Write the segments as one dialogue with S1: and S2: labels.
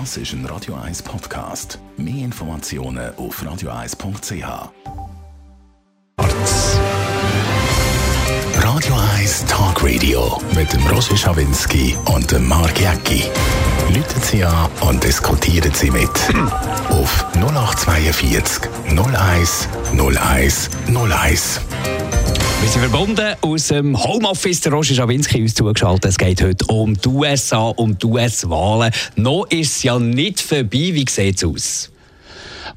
S1: Das ist ein Radio 1 Podcast. Mehr Informationen auf radio1.ch. Radio 1 Talk Radio mit dem Roger Schawinski und dem Mark Jäcki. Leuten Sie an und diskutieren Sie mit. auf 0842 01 01 01.
S2: Wir sind verbunden aus dem Homeoffice. Der Roger Schawinski uns zugeschaltet. Es geht heute um die USA, um die US-Wahlen. Noch ist es ja nicht vorbei. Wie sieht es aus?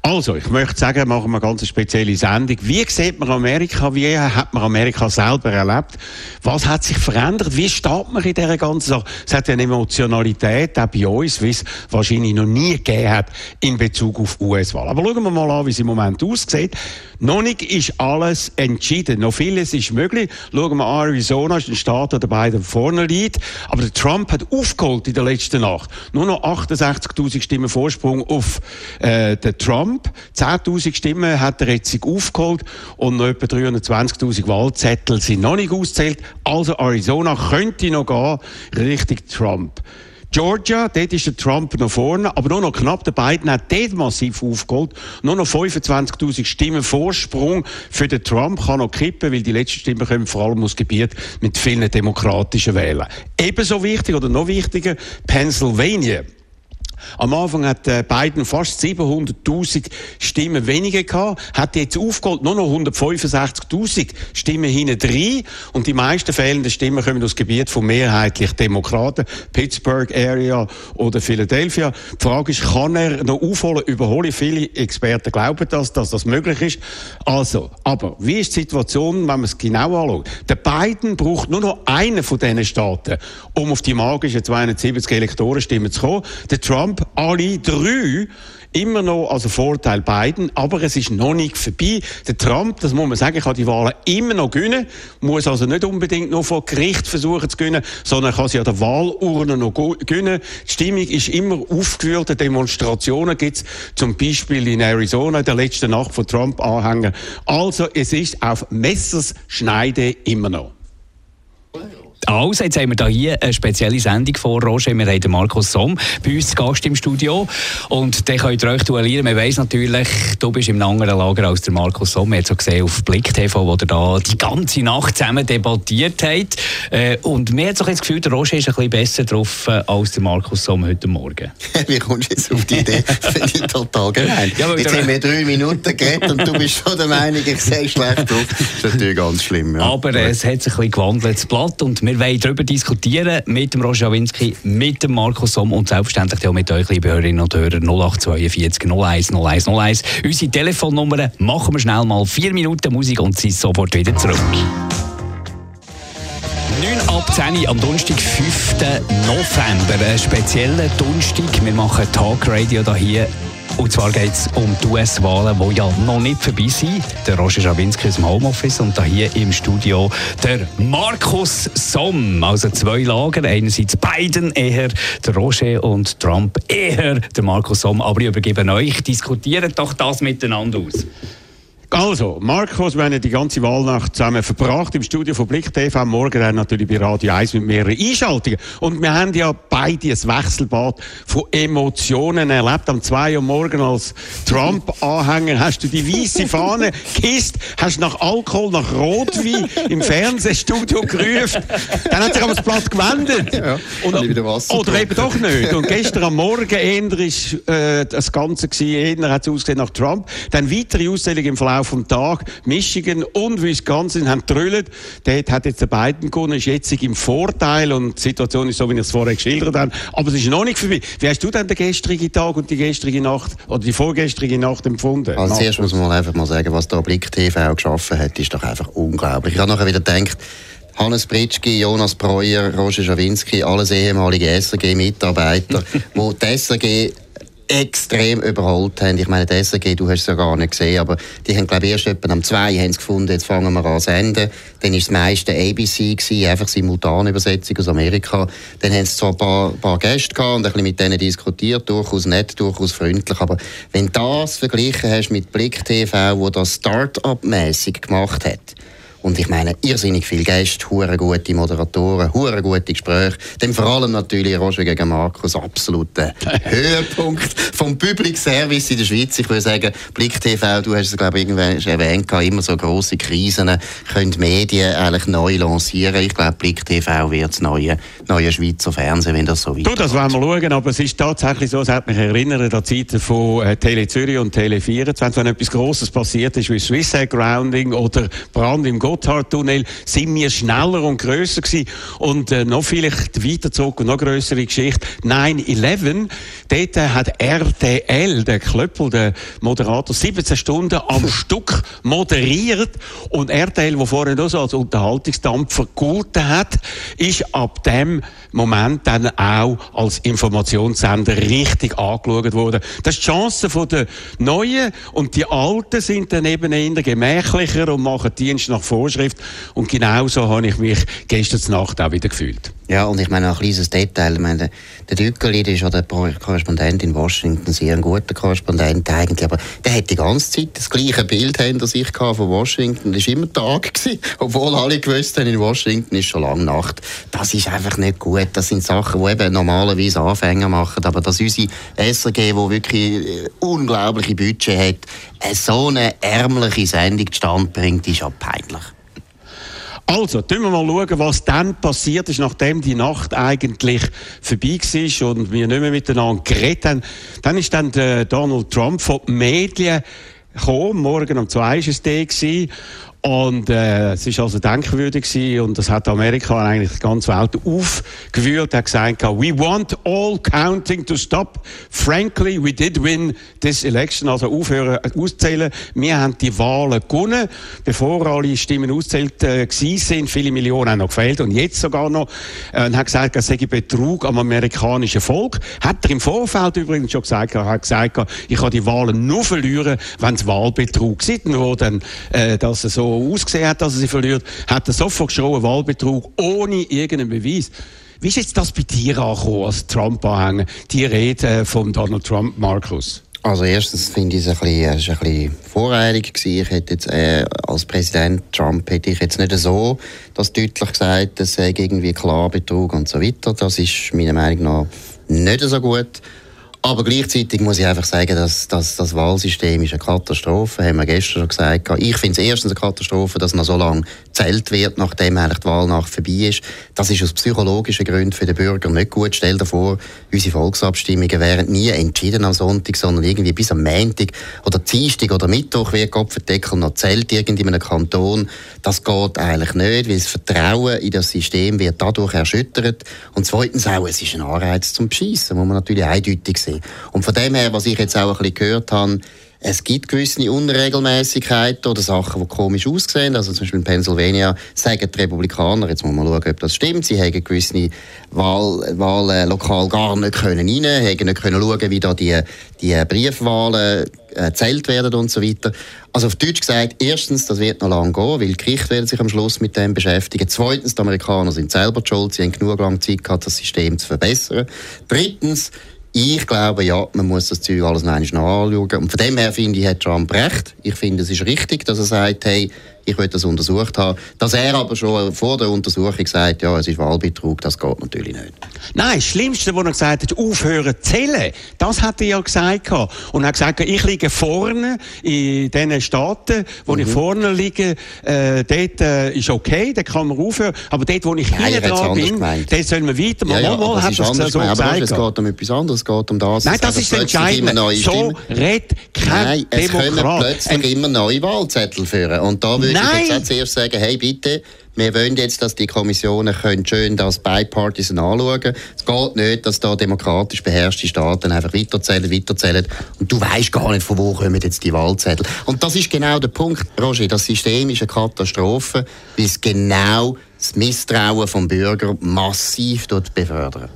S3: Also, ich möchte sagen, machen wir eine ganz spezielle Sendung. Wie sieht man Amerika? Wie hat man Amerika selber erlebt? Was hat sich verändert? Wie steht man in dieser ganzen Sache? Es hat eine Emotionalität, auch bei uns, wie es wahrscheinlich noch nie gegeben hat in Bezug auf US-Wahl. Aber schauen wir mal an, wie es im Moment aussieht. Noch nicht ist alles entschieden. Noch vieles ist möglich. Schauen wir an, Arizona ist ein Staat, der beiden vorne liegt. Aber der Trump hat aufgeholt in der letzten Nacht. Nur noch 68.000 Stimmen Vorsprung auf äh, den Trump. 10.000 Stimmen hat er jetzt aufgeholt und noch etwa 320.000 Wahlzettel sind noch nicht auszählt. Also Arizona könnte noch gehen Richtung Trump. Georgia, dort ist der Trump noch vorne, aber nur noch knapp. Der Biden hat dort massiv aufgeholt. Nur noch 25.000 Stimmen Vorsprung für den Trump kann noch kippen, weil die letzten Stimmen kommen vor allem aus Gebiet mit vielen demokratischen Wählern. Ebenso wichtig oder noch wichtiger, Pennsylvania. Am Anfang hat äh, Biden fast 700.000 Stimmen weniger gehabt, hat jetzt aufgeholt nur noch 165.000 Stimmen hinten drin und die meisten fehlenden Stimmen kommen aus Gebiet von mehrheitlich Demokraten, Pittsburgh Area oder Philadelphia. Die Frage ist, kann er noch aufholen, überholen? Viele Experten glauben das, dass das möglich ist. Also, aber wie ist die Situation, wenn man es genau anschaut? Der Biden braucht nur noch einen von diesen Staaten, um auf die magischen 270 Elektorenstimmen zu kommen. Der Trump Trump alle drei immer noch also Vorteil beiden, aber es ist noch nicht vorbei. Der Trump, das muss man sagen, kann die Wahlen immer noch gewinnen, muss also nicht unbedingt noch vor Gericht versuchen zu gewinnen, sondern kann sie an der Wahlurne noch gewinnen. Die Stimmung ist immer aufgewühlt, Demonstrationen gibt es zum Beispiel in Arizona in der letzten Nacht von Trump-Anhängern. Also es ist auf Messers Schneide immer noch.
S2: Also, jetzt haben wir hier eine spezielle Sendung vor, Roger. Wir haben den Markus Somm bei uns zu Gast im Studio. Und den könnt ihr euch duellieren. Man weiss natürlich, du bist im anderen Lager als der Markus Somm. Er hat so gesehen auf Blick TV, wo er da die ganze Nacht zusammen debattiert hat. Äh, und mir hat so das Gefühl, der Roger ist ein bisschen besser drauf äh, als der Markus Somm heute Morgen.
S4: Wie kommst du jetzt auf die Idee? Finde ich total gemein. Ja, jetzt haben wir drei Minuten geredet und du bist schon der Meinung, ich sehe schlecht drauf. Das ist natürlich ganz schlimm.
S2: Ja. Aber es hat sich ein bisschen gewandelt, das Blatt. Und wir wollen darüber diskutieren mit dem Roger Schawinski, mit dem Markus Somm und selbstverständlich auch mit euch, liebe Hörerinnen und Hörer, 0842 01 01 01. Unsere Telefonnummer machen wir schnell mal vier Minuten Musik und sind sofort wieder zurück. 9 ab 10 am Donnerstag, 5. November. Ein spezieller Donnerstag. Wir machen Talk Radio hier und zwar geht es um die US-Wahlen, die ja noch nicht vorbei sind. Der Roger Schawinski aus dem Homeoffice und hier im Studio der Markus Somm. Also zwei Lager. Einerseits Biden eher, der Roger und Trump eher, der Markus Somm. Aber ich übergebe euch. Diskutiert doch das miteinander aus.
S3: Also, Markus, wir haben die ganze Wahlnacht zusammen verbracht im Studio von Blick TV. Morgen dann natürlich bei Radio 1 mit mehreren Einschaltungen. Und wir haben ja beide ein Wechselbad von Emotionen erlebt. Am 2 Uhr morgen als Trump-Anhänger hast du die weiße Fahne gekisst, hast nach Alkohol, nach Rotwein im Fernsehstudio gerufen. Dann hat sich aber das Blatt gewendet. Ja, und, oder eben doch nicht. Und gestern am Morgen ist äh, das Ganze gewesen, eher hat es ausgesehen nach Trump. Dann weitere Ausstellungen im Verlauf Verlauf des Tages. Michigan und Wisconsin haben drüllt. Dort hat jetzt der Biden gewonnen, ist jetzt im Vorteil und die Situation ist so, wie ich es vorher geschildert habe. Aber es ist noch nicht vorbei. Wie hast du denn den gestrigen Tag und die gestrige Nacht oder die vorgestrige Nacht empfunden?
S4: Also zuerst muss man einfach mal sagen, was da Blick TV geschaffen hat, ist doch einfach unglaublich. Ich habe nachher wieder gedacht, Hannes Pritschki, Jonas Breuer, Roger Schawinski, alles ehemalige SRG-Mitarbeiter, wo die SRG extrem überholt haben. Ich meine, die SRG, du hast es ja gar nicht gesehen, aber die haben, glaube ich, erst etwa am 2 haben gefunden, jetzt fangen wir an zu senden. Dann war das meiste ABC, gewesen, einfach Simultanübersetzung aus Amerika. Dann haben sie zwar ein paar, paar Gäste gehabt und ein bisschen mit denen diskutiert, durchaus nett, durchaus freundlich, aber wenn du das verglichen hast mit Blick TV, wo das Start-up-mässig gemacht hat, Und ich meine, irrsinnig viele Gäste, hure gute Moderatoren, hure gute Gespräche. Dann vor allem natürlich Roger gegen Markus, absoluter Höhepunkt vom Public Service in der Schweiz. Ich würde sagen, Blick TV, du hast es glaube ich irgendwann erwähnt, immer so große Krisen können Medien eigentlich neu lancieren. Ich glaube, Blick TV wird das neue, neue Schweizer Fernsehen, wenn das so
S3: weitergeht. Du, das wollen wir schauen, aber es ist tatsächlich so, es hat mich erinnert an die Zeiten von äh, Tele Zürich und Tele 24, wenn etwas Grosses passiert ist, wie Swiss Grounding oder Brand im Gotthardtunnel, sind wir schneller und grösser gewesen. Und äh, noch vielleicht weitergezogen, noch grössere Geschichte, 9-11, dort äh, hat RTL, der Klöppel, der Moderator, 17 Stunden am Stück moderiert und RTL, wo vorher noch so als Unterhaltungsdampfer gegolten hat, ist ab dem Moment dann auch als Informationssender richtig angeschaut worden. Das ist die Chance von der Neuen und die Alten sind dann eben eher gemächlicher und machen Dienst nach Vorschrift und genauso habe ich mich gestern Nacht auch wieder gefühlt.
S4: Ja, und ich meine, ein kleines Detail. Ich meine, der Dückeli ist ja der Korrespondent in Washington, sehr ein guter Korrespondent eigentlich, aber der hat die ganze Zeit das gleiche Bild hinter sich gehabt von Washington. Das war immer Tag, gewesen, obwohl alle gewusst haben, in Washington ist schon lange Nacht. Das ist einfach nicht gut. Das sind Sachen, die eben normalerweise Anfänger machen, aber dass unsere SRG, die wirklich äh, unglaubliche Budget hat, so eine ärmliche Sendung zustande bringt, ist ja peinlich.
S3: Also, tun wir mal schauen, was dann passiert ist, nachdem die Nacht eigentlich vorbei war und wir nicht mehr miteinander geredet haben. Dann ist dann der Donald Trump von den Medien gekommen. Morgen um zwei war es der. Und äh, es ist also denkwürdig gewesen, und das hat Amerika eigentlich die ganze Welt aufgewühlt. Hat gesagt, we want all counting to stop. Frankly, we did win this election. Also aufhören auszählen. Wir haben die Wahlen gewonnen, bevor alle Stimmen auszählt äh, sind. Viele Millionen haben noch gefehlt und jetzt sogar noch. Äh, und hat gesagt, er sei Betrug am amerikanischen Volk. Hat er im Vorfeld übrigens schon gesagt, er hat gesagt, ich kann die Wahlen nur verlieren, wenn es Wahlbetrug sind, wo dann äh, dass er so ausgesehen hat, dass er sie verliert, hat er sofort geschrien, Wahlbetrug, ohne irgendeinen Beweis. Wie ist jetzt das bei dir angekommen, als Trump-Anhänger, die Rede von Donald Trump, Markus?
S4: Also erstens finde ich es ein bisschen, es ein bisschen voreilig gewesen. Ich hätte jetzt, äh, als Präsident Trump hätte ich jetzt nicht so das deutlich gesagt, das sei irgendwie klar Betrug und so weiter. Das ist meiner Meinung nach nicht so gut. Aber gleichzeitig muss ich einfach sagen, dass, dass das Wahlsystem ist eine Katastrophe, haben wir gestern schon gesagt. Ich finde es erstens eine Katastrophe, dass noch so lange gezählt wird, nachdem eigentlich die Wahlnacht vorbei ist. Das ist aus psychologischen Gründen für den Bürger nicht gut. Stell dir vor, unsere Volksabstimmungen wären nie entschieden am Sonntag, sondern irgendwie bis am Montag oder Dienstag oder Mittwoch wird Kopfendeckel noch zählt irgendwie in einem Kanton. Das geht eigentlich nicht, weil das Vertrauen in das System wird dadurch erschüttert. Und zweitens auch, es ist ein Anreiz zum Beschissen, muss man natürlich eindeutig sehen. Und von dem her, was ich jetzt auch ein bisschen gehört habe, es gibt gewisse Unregelmäßigkeiten oder Sachen, die komisch aussehen. Also zum Beispiel in Pennsylvania sagen die Republikaner, jetzt muss man schauen, ob das stimmt, sie haben gewisse Wahl, gar nicht können rein, haben nicht können schauen, wie da die, die Briefwahlen äh, zählt werden und so weiter. Also auf Deutsch gesagt, erstens, das wird noch lange gehen, weil die Gerichte werden sich am Schluss mit dem beschäftigen. Zweitens, die Amerikaner sind selber schuld, sie haben genug lange Zeit gehabt, das System zu verbessern. Drittens, ich glaube, ja, man muss das Zeug alles noch anschauen. Und von dem her finde ich, hat Trump recht. Ich finde, es ist richtig, dass er sagt, hey, ich will das untersucht haben. Dass er aber schon vor der Untersuchung sagt, ja, es ist Wahlbetrug, das geht natürlich nicht.
S3: Nein, das Schlimmste, was er gesagt hat, aufhören zu zählen, das hat er ja gesagt. Und er hat gesagt, ich liege vorne in den Staaten, wo mhm. ich vorne liege, äh, dort äh, ist okay, da kann man aufhören. Aber dort, wo ich hinten dran bin, dort sollen wir weiter.
S4: Ja, ja, mal, hat das so gemeint, aber es geht um etwas anderes, es geht um das.
S3: Nein, das ist entscheidend. So redet kein Nein, es
S4: Demokrat. können plötzlich immer neue Wahlzettel führen. Und da würde Nein. ich jetzt zuerst sagen, hey bitte, wir wollen jetzt, dass die Kommissionen können schön das Bipartisan anschauen können. Es geht nicht, dass da demokratisch beherrschte Staaten einfach weiterzählen, weiterzählen und du weißt gar nicht, von wo kommen jetzt die Wahlzettel. Und das ist genau der Punkt, Roger. Das System ist eine Katastrophe, weil es genau das Misstrauen vom Bürger massiv befördert.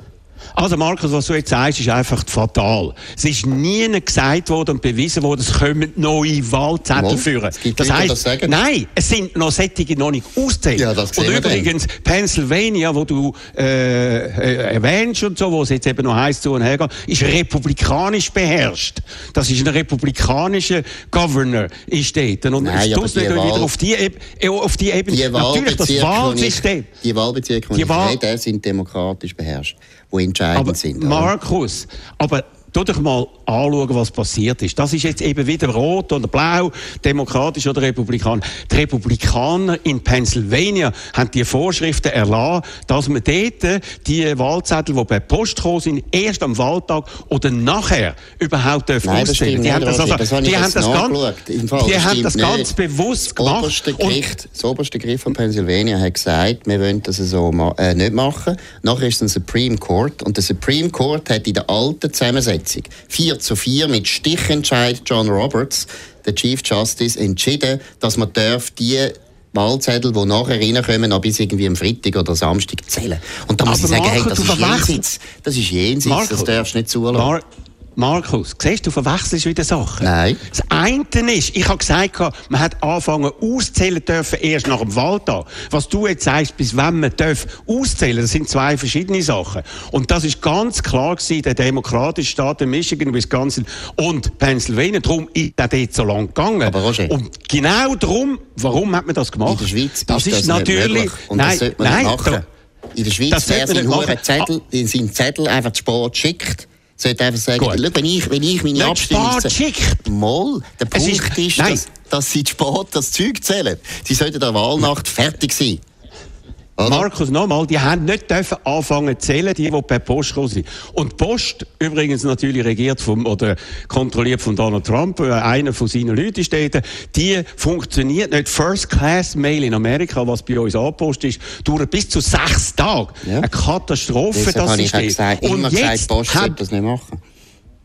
S3: Also Markus, was du jetzt sagst, ist einfach fatal. Es ist nie gesagt worden und bewiesen worden, es kommen neue Wahlzettel führen. Das heißt, das nein, es sind noch Sättige noch nicht auszählt. Ja, und übrigens, denn. Pennsylvania, wo du äh, äh, erwähnst und so, wo es jetzt eben noch heißt zu und her ist republikanisch beherrscht. Das ist ein republikanischer Governor, ist dort. Und
S4: nein,
S3: ich nicht
S4: wieder
S3: auf die, Ebene, äh, auf die Ebene.
S4: Die Natürlich, das Wahlsystem. Die Wahlbezirke, die, die Wahl rede, sind demokratisch beherrscht, die entscheidend
S3: aber
S4: sind.
S3: Markus, aber tu doch mal anschauen, was passiert ist. Das ist jetzt eben wieder rot oder blau, demokratisch oder republikanisch. Die Republikaner in Pennsylvania haben die Vorschriften erlassen, dass man dort die Wahlzettel, die per Post gekommen sind, erst am Wahltag oder nachher überhaupt dürfen
S4: Nein, auszählen. Die haben das, also, das die haben das ganz,
S3: die haben das ganz bewusst
S4: gemacht. Oberste Gericht, das oberste Gericht von Pennsylvania hat gesagt, wir wollen das so äh, nicht machen. Nachher ist es ein Supreme Court und der Supreme Court hat in der alten Zusammensetzung 4 zu 4 mit Stichentscheid John Roberts, der Chief Justice, entschieden, dass man darf die Wahlzettel, die nachher reinkommen, noch bis irgendwie am Freitag oder Samstag zählen. Und da muss Aber ich sagen, Marco, hey, das, ist jenseits, das ist jenseits, Marco, das darfst du nicht zulassen. Mar
S3: Markus, siehst du, verwechselst wieder Sachen.
S4: Nein.
S3: Das eine ist, ich habe gesagt, man hat anfangen auszählen dürfen erst nach dem Wahltag. Was du jetzt sagst, bis wann man darf auszählen, das sind zwei verschiedene Sachen. Und das ist ganz klar gewesen, der demokratische Staaten Michigan, Wisconsin und Pennsylvania. Darum ist der dort so lang gegangen.
S4: Aber Roger.
S3: Und genau darum, warum hat man das gemacht?
S4: In der Schweiz das ist das natürlich,
S3: nein,
S4: das
S3: nein,
S4: in der Schweiz, wer seinen Zettel, seinen Zettel einfach zu Sport sollte einfach sagen, schau, wenn ich, wenn ich meine Abstimmung... Mal, der Punkt ist, ist dass, dass sie spät das Zeug zählen. Sie sollten der Wahlnacht fertig sein.
S3: Oder? Markus, nochmal, die haben nicht dürfen anfangen zu zählen, die, die per Post gekommen sind. Und Post, übrigens natürlich regiert vom, oder kontrolliert von Donald Trump, äh, einer von seinen Leuten steht, die funktioniert nicht. First-Class-Mail in Amerika, was bei uns angepostet ist, dauert bis zu sechs Tage. Ja. Eine Katastrophe,
S4: das ist gesagt, Und jetzt gesagt, Post hat, das nicht machen.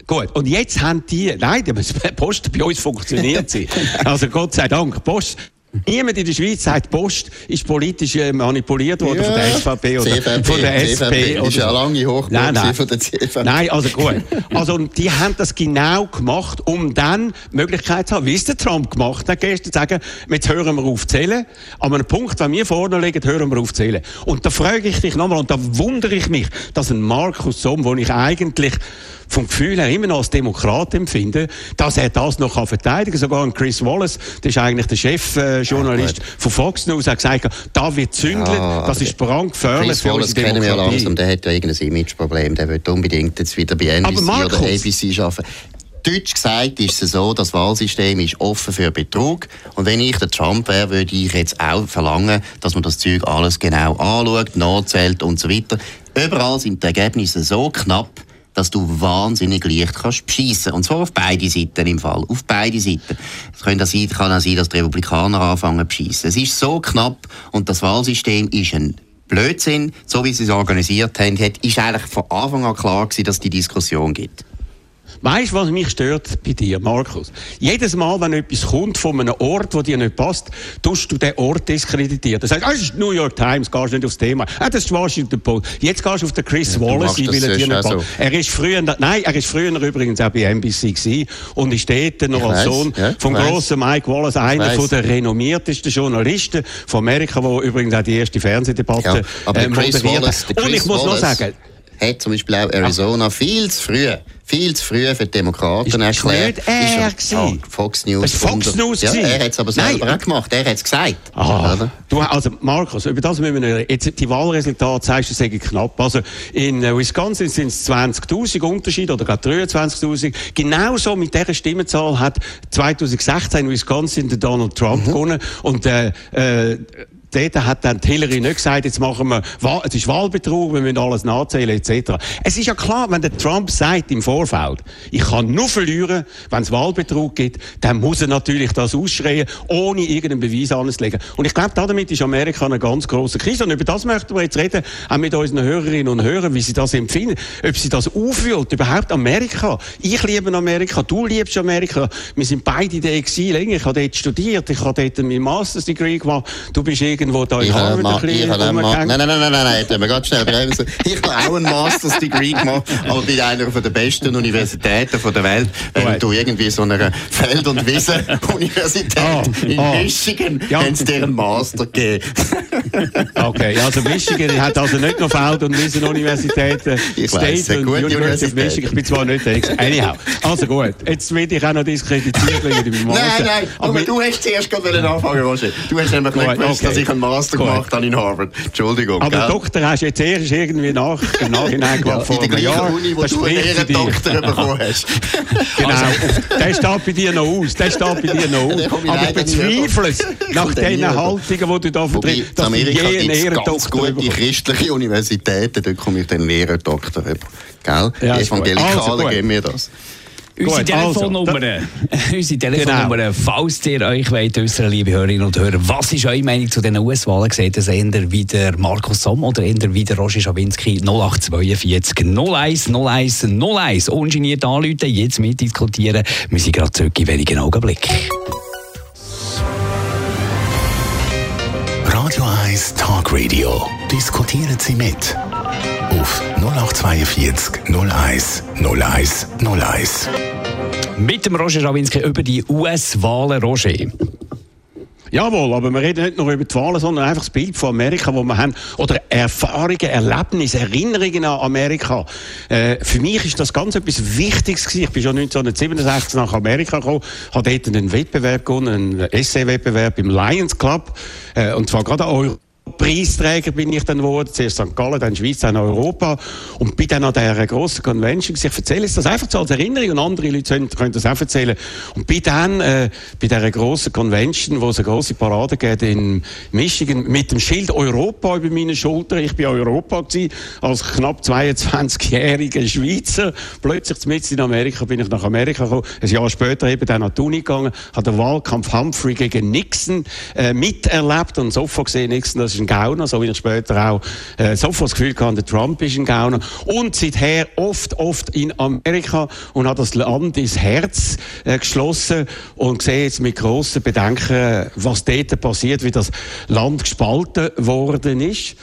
S3: Gut, und jetzt haben die, nein, die Post bei uns funktioniert sie. Also Gott sei Dank, Post Niemand in der Schweiz sagt, Post ist politisch äh, manipuliert worden ja, von der SVP oder CVP, von der SP. CVP
S4: oder ist ja lange hoch
S3: nein, nein. von der CVP. Nein, also gut. Also die haben das genau gemacht, um dann die Möglichkeit zu haben, wie es der Trump gemacht hat, gestern zu sagen, jetzt hören wir auf zu zählen. An einem Punkt, wenn wir vorne liegen, hören wir auf zu zählen. Und da frage ich dich nochmal, und da wundere ich mich, dass ein Markus Somm, wo ich eigentlich vom Gefühl her immer noch als Demokrat empfinde, dass er das noch kann verteidigen kann. Sogar Chris Wallace, der ist eigentlich der Chefjournalist äh, von Fox News, hat gesagt, da wird zündelt, ja, das ist brandgefährlich Chris
S4: für Wallace unsere kennen wir langsam, der hat ja irgendein Imageproblem, der wird unbedingt jetzt wieder bei NBC oder ABC arbeiten. Deutsch gesagt ist es so, das Wahlsystem ist offen für Betrug. Und wenn ich der Trump wäre, würde ich jetzt auch verlangen, dass man das Zeug alles genau anschaut, nachzählt und so weiter. Überall sind die Ergebnisse so knapp, dass du wahnsinnig leicht kannst beschissen. Und zwar auf beide Seiten im Fall. Auf beide Seiten. Es kann, auch sein, dass die Republikaner anfangen zu beschissen. Es ist so knapp und das Wahlsystem ist ein Blödsinn, so wie sie es organisiert haben, ist eigentlich von Anfang an klar gewesen, dass die Diskussion gibt.
S3: Weißt du, was mich stört bei dir, Markus? Jedes Mal, wenn etwas kommt von einem Ort, wo dir nicht passt, tust du den Ort diskreditieren. Du sagst, ah, das ist New York Times, gehst nicht aufs Thema. Ah, das ist Washington Post. Jetzt gehst du auf den Chris ja, Wallace, weil er dir nicht passt. So. Er ist früher, nein, er ist früher übrigens auch bei NBC gewesen und ist dort noch ich als Sohn ja, vom grossen Mike Wallace, einer von der renommiertesten Journalisten von Amerika, der übrigens auch die erste Fernsehdebatte
S4: ja, äh, moderiert hat. Und ich muss Wallace. noch sagen, hat zum Beispiel auch Arizona viel zu früh viel zu früh für die Demokraten
S3: ist erklärt.
S4: Ist er
S3: ist er, oh,
S4: Fox News.
S3: Fox News
S4: ja, Er hat es aber selber Nein. auch gemacht. Er hat es gesagt.
S3: Ah, du, also Markus, über das müssen wir jetzt die Wahlresultate sagst du, sagen knapp. Also in äh, Wisconsin sind es 20.000 Unterschied oder gerade 23.000. Genauso mit dieser Stimmenzahl hat 2016 in Wisconsin der Donald Trump mhm. gewonnen und äh, äh, dort hat dann Hillary nicht gesagt, jetzt machen wir, es ist Wahlbetrug, wir müssen alles nachzählen, etc. Es ist ja klar, wenn der Trump sagt im Vorfeld, ich kann nur verlieren, wenn es Wahlbetrug gibt, dann muss er natürlich das ausschreien, ohne irgendeinen Beweis anzulegen. Und ich glaube, damit ist Amerika eine ganz große Krise. Und über das möchten wir jetzt reden, auch mit unseren Hörerinnen und Hörern, wie sie das empfinden, ob sie das auffühlt, überhaupt Amerika. Ich liebe Amerika, du liebst Amerika. Wir sind beide in der Exil, ich habe dort studiert, ich habe dort mein Master's Degree gemacht, du bist irgendwo da in
S4: Harvard
S3: ein
S4: bisschen Nein, nein, nein, nein, nein, nein, wir ganz schnell bremsen. Ich habe auch einen Master's Degree gemacht, aber bei einer der besten Universitäten der Welt. Wenn du irgendwie so einer Feld- und Wiesen-Universität oh, in oh. Michigan ja. haben sie dir einen Master gegeben.
S3: okay, also Michigan hat also nicht noch Feld- und Wiesen-Universitäten.
S4: Ich State und University of Michigan.
S3: Ich bin zwar nicht der Anyhow, also gut. Jetzt will ich auch noch diskreditiert wegen
S4: meinem Master. Nein, nein, aber du hast zuerst gerade anfangen, Roger. Du hast nämlich nicht gewusst, dass ich einen Master gemacht habe in Harvard. Entschuldigung.
S3: Aber gell? Doktor hast du jetzt erst irgendwie nach, im Nachhinein gemacht, ja, vor
S4: einem Jahr. Uni, wo du einen Doktor bekommen hast.
S3: genau, also, der steht bei dir noch aus. Der steht bei dir noch aus. Aber ich bezweifle es, nach den Haltungen, die du da vertrittst,
S4: dass du je einen Ehrendoktor christliche Universitäten, dort komme ich den Ehrendoktor über. Gell? Ja, Evangelikale also, geben mir das.
S2: Unsere Telefonnummer, also, unsere Telefonnummer genau. falls ihr euch wollt, unsere liebe Hörerinnen und Hörer, was ist eure Meinung zu den US-Wahlen? Seht ihr eher wie der Markus Somm oder eher wie der Roger Schawinski 0842 01 01 01? Ungeniert anrufen, jetzt mitdiskutieren. Wir sind gerade zurück in wenigen Augenblicken.
S1: Radio 1 Talk Radio. Diskutieren Sie mit auf 0842 01 01 01.
S2: Mit dem Roger Schawinski über die US-Wahlen, Roger.
S3: Jawohl, aber wir reden nicht nur über die Wahlen, sondern einfach das Bild von Amerika, wo wir haben, oder Erfahrungen, Erlebnisse, Erinnerungen an Amerika. Äh, für mich ist das ganz etwas Wichtiges gewesen. Ich bin schon 1967 nach Amerika gekommen, habe dort einen Wettbewerb gewonnen, einen Essay-Wettbewerb im Lions Club, äh, und zwar gerade Euro Preisträger bin ich dann geworden, zuerst St. Gallen, dann Schweiz, dann Europa und bin dann an dieser grossen Convention. Ich erzähle das einfach so als Erinnerung und andere Leute können das auch erzählen. Und bin dann äh, bei dieser grossen Convention, wo es eine grosse Parade geht in Michigan, mit dem Schild Europa über meine Schulter. Ich bin Europa gewesen, als knapp 22-jähriger Schweizer. Plötzlich mit in Amerika bin ich nach Amerika gekommen. Ein Jahr später eben dann an die Uni gegangen, habe den Wahlkampf Humphrey gegen Nixon äh, miterlebt und sofort gesehen, Nixon, das ist ein Gauner, so wie ich später auch äh, sofort das Gefühl hatte, der Trump ist ein Gauner. Und seither oft, oft in Amerika und hat das Land ins Herz äh, geschlossen und sehe jetzt mit grossen Bedenken, was dort passiert, wie das Land gespalten worden ist.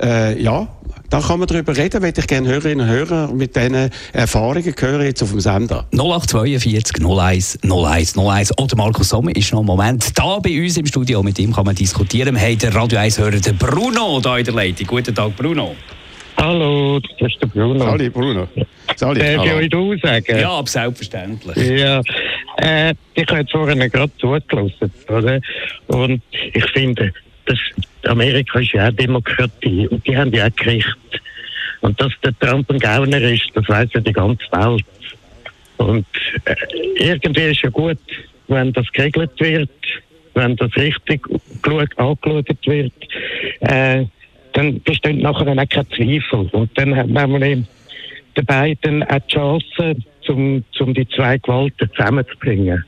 S3: Äh, ja, da kann man darüber reden, würde ich gerne Hörerinnen und Hörer mit diesen Erfahrungen hören jetzt auf dem Sender.
S2: 0842 01 01 01 oder Markus Sommer ist noch einen Moment da bei uns im Studio, mit ihm kann man diskutieren. Wir haben den Radio 1 Hörer, den Bruno, da in der Leitung. Guten Tag, Bruno.
S5: Hallo, das ist der Bruno.
S3: Hallo, Bruno.
S5: Sali, Darf ich euch du sagen?
S2: Ja, selbstverständlich.
S5: Ja, äh, ich habe jetzt vorhin gerade zugelassen, oder? Und ich finde, das Amerika ist ja auch Demokratie und die haben ja auch Gericht. Und dass der Trump ein Gauner ist, das weiß ja die ganze Welt. Und äh, irgendwie ist ja gut, wenn das geregelt wird, wenn das richtig angeschaut wird, äh, dann besteht nachher dann auch kein Zweifel. Und dann hat man den beiden auch die Chance, um, um die zwei Gewalten zusammenzubringen.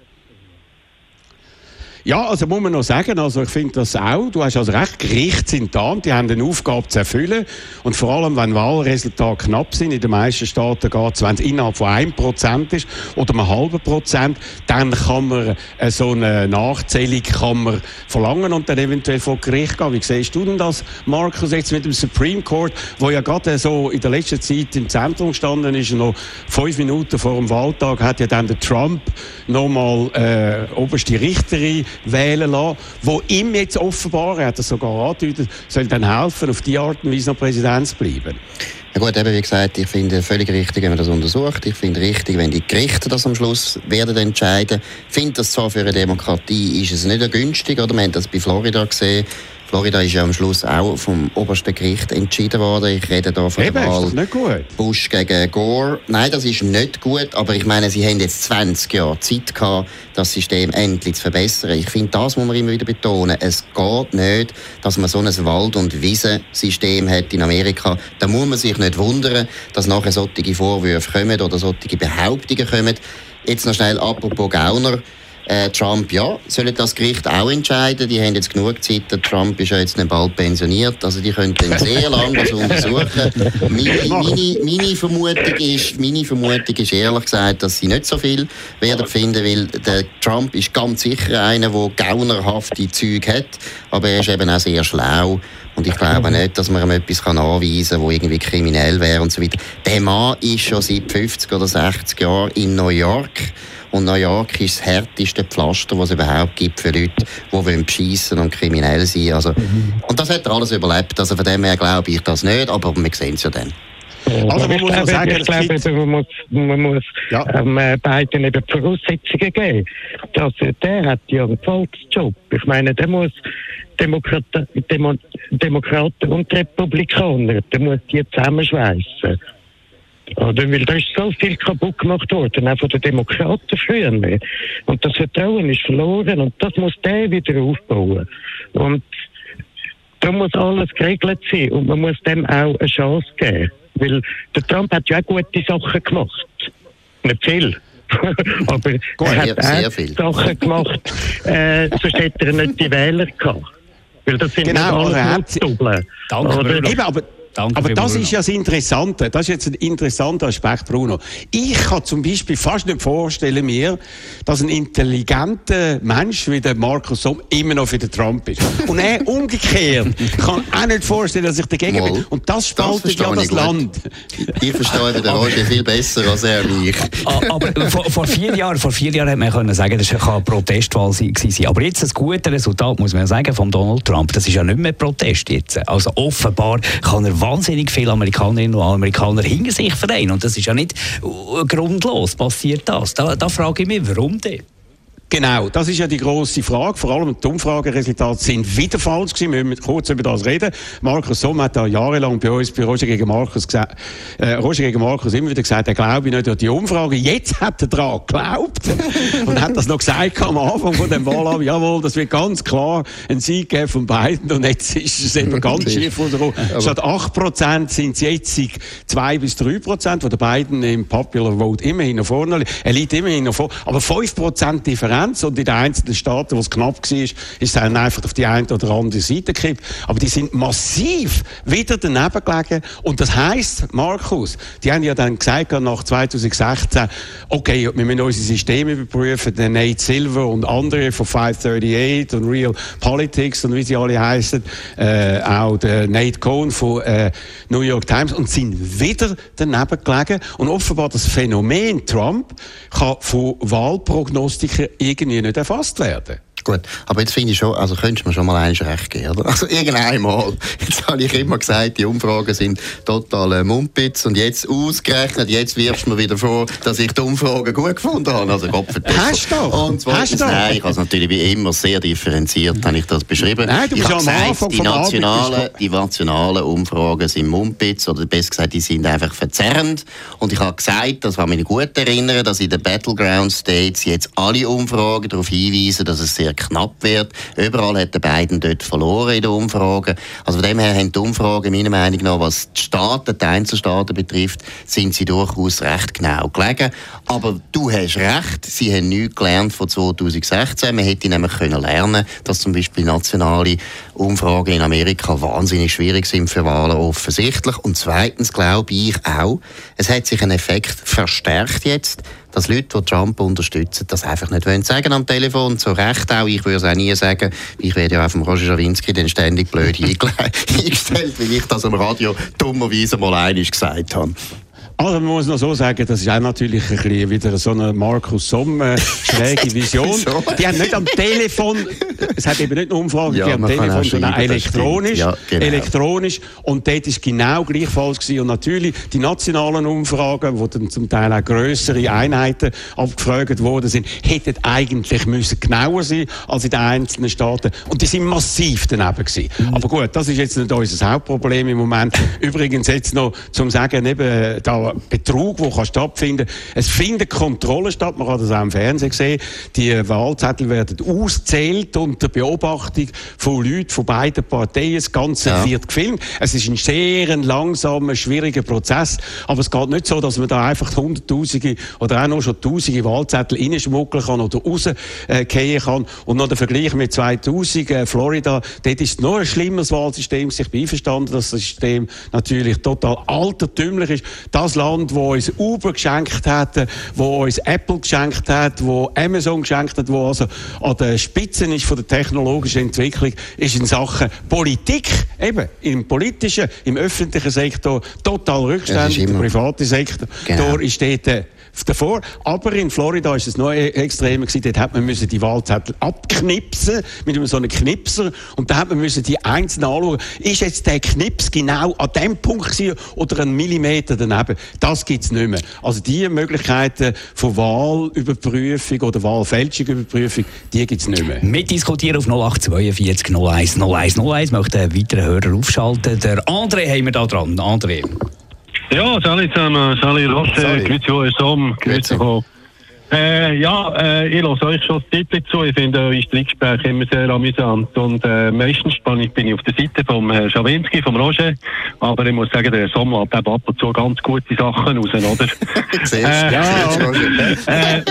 S3: Ja, also muss man noch sagen, also ich finde das auch, du hast also recht, Gerichte sind da und die haben eine Aufgabe zu erfüllen und vor allem, wenn Wahlresultate knapp sind, in den meisten Staaten geht es, wenn es innerhalb von einem Prozent ist oder einem halben Prozent, dann kann man äh, so eine Nachzählung kann man verlangen und dann eventuell vor Gericht gehen. Wie siehst du denn das, Markus, jetzt mit dem Supreme Court, wo ja gerade so in der letzten Zeit im Zentrum gestanden ist, noch fünf Minuten vor dem Wahltag hat ja dann der Trump nochmal äh, oberste Richterin wählen lassen, wo ihm jetzt offenbar, er hat das sogar angedeutet, soll dann helfen, auf die Art und Weise noch Präsident zu bleiben.
S4: Ja gut, eben wie gesagt, ich finde völlig richtig, wenn man das untersucht. Ich finde richtig, wenn die Gerichte das am Schluss werden entscheiden. Ich finde das zwar für eine Demokratie ist es nicht günstig, oder? Wir haben das bei Florida gesehen, Florida ist ja am Schluss auch vom obersten Gericht entschieden worden. Ich rede da von
S3: Eben, der Wahl.
S4: Bush gegen Gore. Nein, das ist nicht gut, aber ich meine, sie haben jetzt 20 Jahre Zeit gehabt, das System endlich zu verbessern. Ich finde, das muss man immer wieder betonen. Es geht nicht, dass man so ein Wald- und Wiesensystem hat in Amerika. Da muss man sich nicht wundern, dass nachher solche Vorwürfe kommen oder solche Behauptungen kommen. Jetzt noch schnell apropos Gauner. Äh, Trump, ja, soll das Gericht auch entscheiden. Die haben jetzt genug Zeit. Der Trump ist ja jetzt nicht bald pensioniert. Also die können dann sehr lange das untersuchen. Meine, meine, meine, Vermutung ist, meine Vermutung ist ehrlich gesagt, dass sie nicht so viel werden finden, weil der Trump ist ganz sicher einer, der gaunerhafte Züge hat, aber er ist eben auch sehr schlau. Und ich glaube nicht, dass man ihm etwas anweisen kann, das irgendwie kriminell wäre und so weiter. Der Mann ist schon seit 50 oder 60 Jahren in New York. Und New York ist das härteste Pflaster, das es überhaupt gibt für Leute, die beschissen und kriminell sein also, mhm. Und das hat er alles überlebt. Also von dem her glaube ich das nicht, aber wir sehen es ja dann.
S5: Also man muss glaube, sagen, ich glaube, man muss, man muss ja. ähm, beiden eben Voraussetzungen geben. Das, der hat ja einen Volksjob. Ich meine, der muss Demokraten, Demo, Demokraten und Republikaner, der muss die zusammenschweißen. Oder? Weil da ist so viel kaputt gemacht worden, auch von den Demokraten früher. Und das Vertrauen ist verloren und das muss der wieder aufbauen. Und da muss alles geregelt sein und man muss dem auch eine Chance geben. Weil der Trump hat ja auch gute Sachen gemacht. Nicht viel. Aber Gut, er hat auch viel. Sachen gemacht, äh, sonst hätte er nicht die Wähler gehabt. Weil das sind genau, alles
S3: Notdoppeln. Danke, Eben, aber Danke Aber das ist ja das Interessante. Das ist jetzt ein interessanter Aspekt, Bruno. Ich kann zum Beispiel fast nicht vorstellen mir, dass ein intelligenter Mensch wie der Markus Somm immer noch für den Trump ist. Und er umgekehrt kann auch nicht vorstellen, dass ich dagegen Mal. bin. Und das spaltet das ja das Land.
S4: Ich verstehe den Roger viel besser als er mich.
S2: Ah, aber vor, vor, vier Jahren, vor vier Jahren hätte man können sagen, das war eine Protestwahl sein. Aber jetzt das gute Resultat, muss man sagen, von Donald Trump, das ist ja nicht mehr Protest jetzt. Also offenbar kann er wahnsinnig viele Amerikanerinnen und Amerikaner hinter sich vereinen. Und das ist ja nicht äh, grundlos passiert das. Da, da frage ich mich, warum denn?
S3: Genau, das ist ja die grosse Frage. Vor allem die Umfrageresultate sind wieder falsch gewesen. Wir müssen kurz über das reden. Markus Somm hat da jahrelang bei uns, bei Roger gegen Markus, gesagt, äh, Roger gegen Markus immer wieder gesagt, er glaube nicht an die Umfrage. Jetzt hat er daran geglaubt und hat das noch gesagt am Anfang von dem Wahlabend. Jawohl, das wird ganz klar ein Sieg geben von beiden. Und jetzt ist es eben ganz schief rausgekommen. Statt 8% sind es jetzt 2 bis 3%, wo der beiden im Popular Vote immerhin nach vorne liegt. Er liegt immerhin nach vorne. Aber 5% Differenz Differenz und in den einzelnen Staaten, wo es knapp war, ist es dann einfach auf die eine oder andere Seite gekippt. Aber die sind massiv wieder daneben gelegen. Und das heisst, Markus, die haben ja dann gesagt nach 2016, okay, wir müssen unsere Systeme überprüfen, der Nate Silver und andere von 538 und Real Politics und wie sie alle heißen, äh, auch der Nate Cohn von äh, New York Times. Und sind wieder daneben gelegen. Und offenbar das Phänomen Trump kann von Wahlprognostikern irgendwie nicht erfasst werden.
S4: Gut, aber jetzt finde ich schon, also könntest du mir schon mal eins recht geben, oder? Also irgendeinmal. Jetzt habe ich immer gesagt, die Umfragen sind total äh, Mumpitz und jetzt ausgerechnet, jetzt wirfst du mir wieder vor, dass ich die Umfragen gut gefunden habe. Also Gott
S3: Hast du doch?
S4: Und zweitens, nein, ich habe es natürlich wie immer sehr differenziert, habe ich das beschrieben.
S3: Nein, du
S4: bist
S3: ich habe gesagt,
S4: die nationalen, die nationalen Umfragen sind Mumpitz, oder besser gesagt, die sind einfach verzerrend. Und ich habe gesagt, das kann mich gut erinnern, dass in den Battleground States jetzt alle Umfragen darauf hinweisen, dass es sehr knapp wird. Überall hat der Biden dort verloren in den Umfragen. Also von dem her haben die Umfragen meiner Meinung nach, was die Staaten, die Einzelstaaten betrifft, sind sie durchaus recht genau gelegen. Aber du hast recht, sie haben nichts gelernt von 2016. Man hätte nämlich können lernen dass zum Beispiel nationale Umfragen in Amerika wahnsinnig schwierig sind für Wahlen offensichtlich. Und zweitens glaube ich auch, es hat sich ein Effekt verstärkt jetzt, dass Leute, die Trump unterstützen, das einfach nicht wollen sagen am Telefon. Zu Recht auch. Ich würde es auch nie sagen. Ich werde ja auch vom Roger Schawinski den ständig blöd eingestellt, weil ich das am Radio dummerweise mal einig gesagt habe.
S3: Also man muss noch so sagen, das ist auch natürlich ein bisschen wieder so eine Markus Sommer schräge Vision. die haben nicht am Telefon, es hat eben nicht nur Umfragen, ja, die am Telefon, sondern elektronisch. Ja, genau. elektronisch. Und dort ist genau gleichfalls gewesen. Und natürlich die nationalen Umfragen, wo dann zum Teil auch größere Einheiten abgefragt worden sind, hätten eigentlich müssen genauer sein als in den einzelnen Staaten. Und die sind massiv daneben gewesen. Mhm. Aber gut, das ist jetzt nicht unser Hauptproblem im Moment. Übrigens jetzt noch zum sagen, eben da an Betrug, der stattfinden kann. Es findet Kontrolle statt, man kann das auch im Fernsehen sehen. Die Wahlzettel werden auszählt unter Beobachtung von Leuten von beiden Parteien. Das Ganze ja. wird gefilmt. Es ist ein sehr langsamer, schwieriger Prozess, aber es geht nicht so, dass man da einfach Hunderttausende oder auch noch schon Tausende Wahlzettel reinschmuggeln kann oder rausgehen äh, kann. Und noch der Vergleich mit 2000, äh, Florida, dort ist noch ein schlimmeres Wahlsystem. Ich bin einverstanden, dass das System natürlich total altertümlich ist. Das Land, wo uns Uber geschenkt hat, wo uns Apple geschenkt hat, wo Amazon geschenkt hat, wo also an der Spitze ist von der technologischen Entwicklung, ist in Sachen Politik, eben im politischen, im öffentlichen Sektor total rückständig. Der private Sektor, genau. ist dort davor. Aber in Florida ist es noch e- extremer. Dort hat man die Wahlzettel abknipsen mit so einem Knipser und da hat man müssen die einzeln anschauen. Ist jetzt der Knips genau an dem Punkt oder einen Millimeter daneben? Das gibt's nicht mehr. Also die Möglichkeiten von Wahlüberprüfung oder Wahlfälschungüberprüfung, die gibt's nicht mehr.
S2: Mitdiskutieren auf 0842 01 01 01. Möchte einen weiteren Hörer aufschalten. Der André haben wir da dran. André.
S6: Ja, salut zusammen, salut Rosse, grüezi euch zusammen, grüezi Äh, ja, äh, ich lasse euch schon das Titel zu. Ich finde eure Streitgespräche immer sehr amüsant. Und äh, meistens bin ich auf der Seite vom Herrn Schawinski, vom Roger. Aber ich muss sagen, der Sommer hat ab und zu ganz gute Sachen raus, oder?
S3: äh, ja, äh,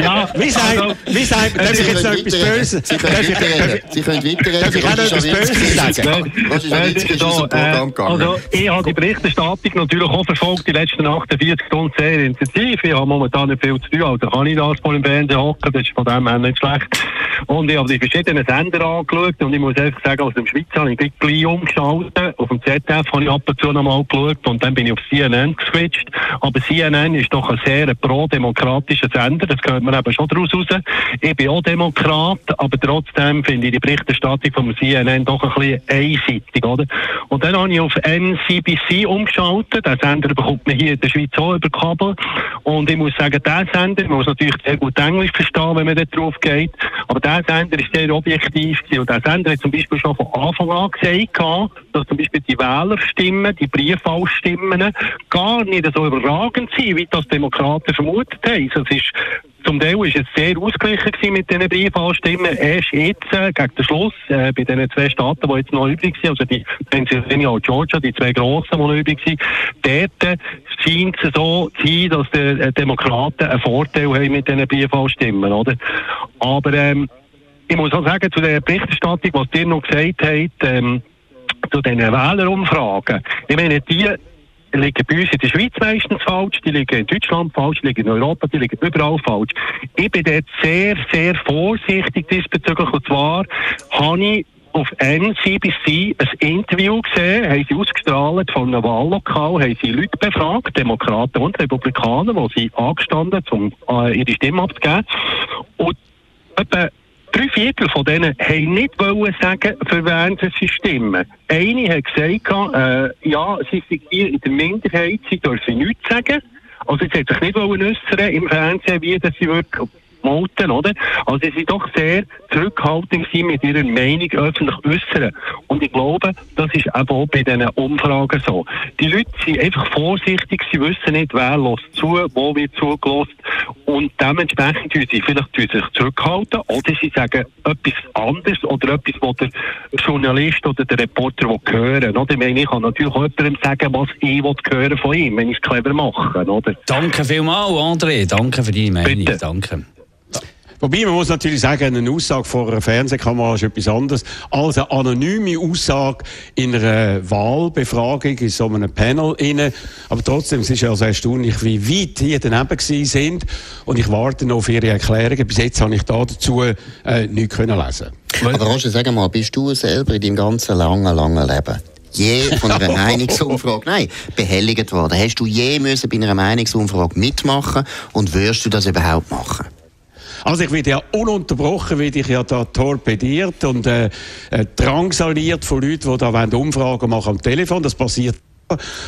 S3: ja, wie sagt, also, wie sagt, darf ich jetzt noch etwas Böses?
S4: Sie können weiterreden. Sie können weiterreden. Darf ich auch noch etwas Böses sagen?
S6: Roger Schawinski ist aus dem Programm gegangen. Also, ich habe die Berichterstattung natürlich auch verfolgt, die letzten 48 Stunden sehr intensiv. Ich habe momentan nicht viel zu tun, also kann ich das vor dem Fernsehen hocken, das ist von dem her nicht schlecht. Und ich habe die verschiedenen Sender angeschaut und ich muss einfach sagen, aus dem Schweiz habe ich gleich umgeschaltet. Auf dem ZDF habe ich ab und zu noch mal geschaut und dann bin ich auf CNN geswitcht. Aber CNN ist doch ein sehr pro-demokratischer Sender, das gehört man eben schon daraus raus. Ich bin auch Demokrat, aber trotzdem finde ich die Berichterstattung vom CNN doch ein bisschen einseitig, oder? Und dann habe ich auf NCBC umgeschaltet. Der Sender bekommt man hier in der Schweiz auch über Kabel. Und ich muss sagen, der Sender, muss natürlich sehr gut Englisch verstehen, wenn man da drauf geht. Aber der Sender ist sehr objektiv gewesen. Und der Sender hat zum Beispiel schon von Anfang an gesagt, dass zum Beispiel die Wählerstimmen, die Briefwahlstimmen gar nicht so überragend sind, wie das Demokraten vermutet haben. Also es ist zum Teil war es sehr ausgeglichen mit diesen Briefwahlstimmen. Erst jetzt, äh, gegen den Schluss, äh, bei den zwei Staaten, die jetzt noch übrig sind, also die Pennsylvania und Georgia, die zwei grossen, die noch übrig sind, dort scheint es so zu sein, dass die äh, Demokraten einen Vorteil haben mit diesen Briefwahlstimmen, oder? Aber, ähm, ich muss auch sagen, zu der Berichterstattung, was dir noch gesagt habt, ähm, zu diesen Wählerumfragen. Ich meine, die liegen bei uns in der Schweiz meistens falsch, die liegen in Deutschland falsch, die liegen in Europa, die liegen überall falsch. Ich bin dort sehr, sehr vorsichtig diesbezüglich. Und zwar habe ich auf NCBC ein Interview gesehen, haben sie ausgestrahlt von einem Wahllokal, haben sie Leute befragt, Demokraten und Republikaner, die sie angestanden, um äh, ihre Stimme abzugeben. Und etwa Drei Viertel von denen haben nicht wollen sagen, für wen sie stimmen. Eine hat gesagt, äh, ja, sie sind hier in der Minderheit, sie dürfen nichts sagen. Also, sie hat sich nicht wollen äußern im Fernsehen, wie das sie wirklich promoten, oder? Also sie sind doch sehr zurückhaltend mit ihrer Meinung öffentlich äußern. Und ich glaube, das ist eben auch bei diesen Umfragen so. Die Leute sind einfach vorsichtig, sie wissen nicht, wer lässt zu, wo wird zugelost. Und dementsprechend tun sie vielleicht tun sich zurückhalten oder sie sagen etwas anderes oder etwas, was der Journalist oder der Reporter will hören oder? Ich meine, ich kann natürlich auch jemandem sagen, was ich will hören von ihm, wenn ich es clever mache. Oder?
S2: Danke vielmals, André. Danke für deine Meinung. Bitte. Danke.
S3: Wobei, man muss natürlich sagen, eine Aussage vor einer Fernsehkamera ist etwas anderes als eine anonyme Aussage in einer Wahlbefragung in so einem Panel inne. Aber trotzdem, es ist ja also erstaunlich, wie weit die daneben sind. Und ich warte noch auf Ihre Erklärungen. Bis jetzt habe ich da dazu äh, nichts können lesen.
S4: Aber Roger, sag mal, bist du selber in deinem ganzen langen, langen Leben je von einer Meinungsumfrage, nein, behelligt worden? Hast du je müssen bei einer Meinungsumfrage mitmachen und wirst du das überhaupt machen?
S3: Also ich werde ja ununterbrochen werde ich ja da torpediert und äh, äh, drangsaliert von Leuten, die da Umfragen machen am Telefon. Das passiert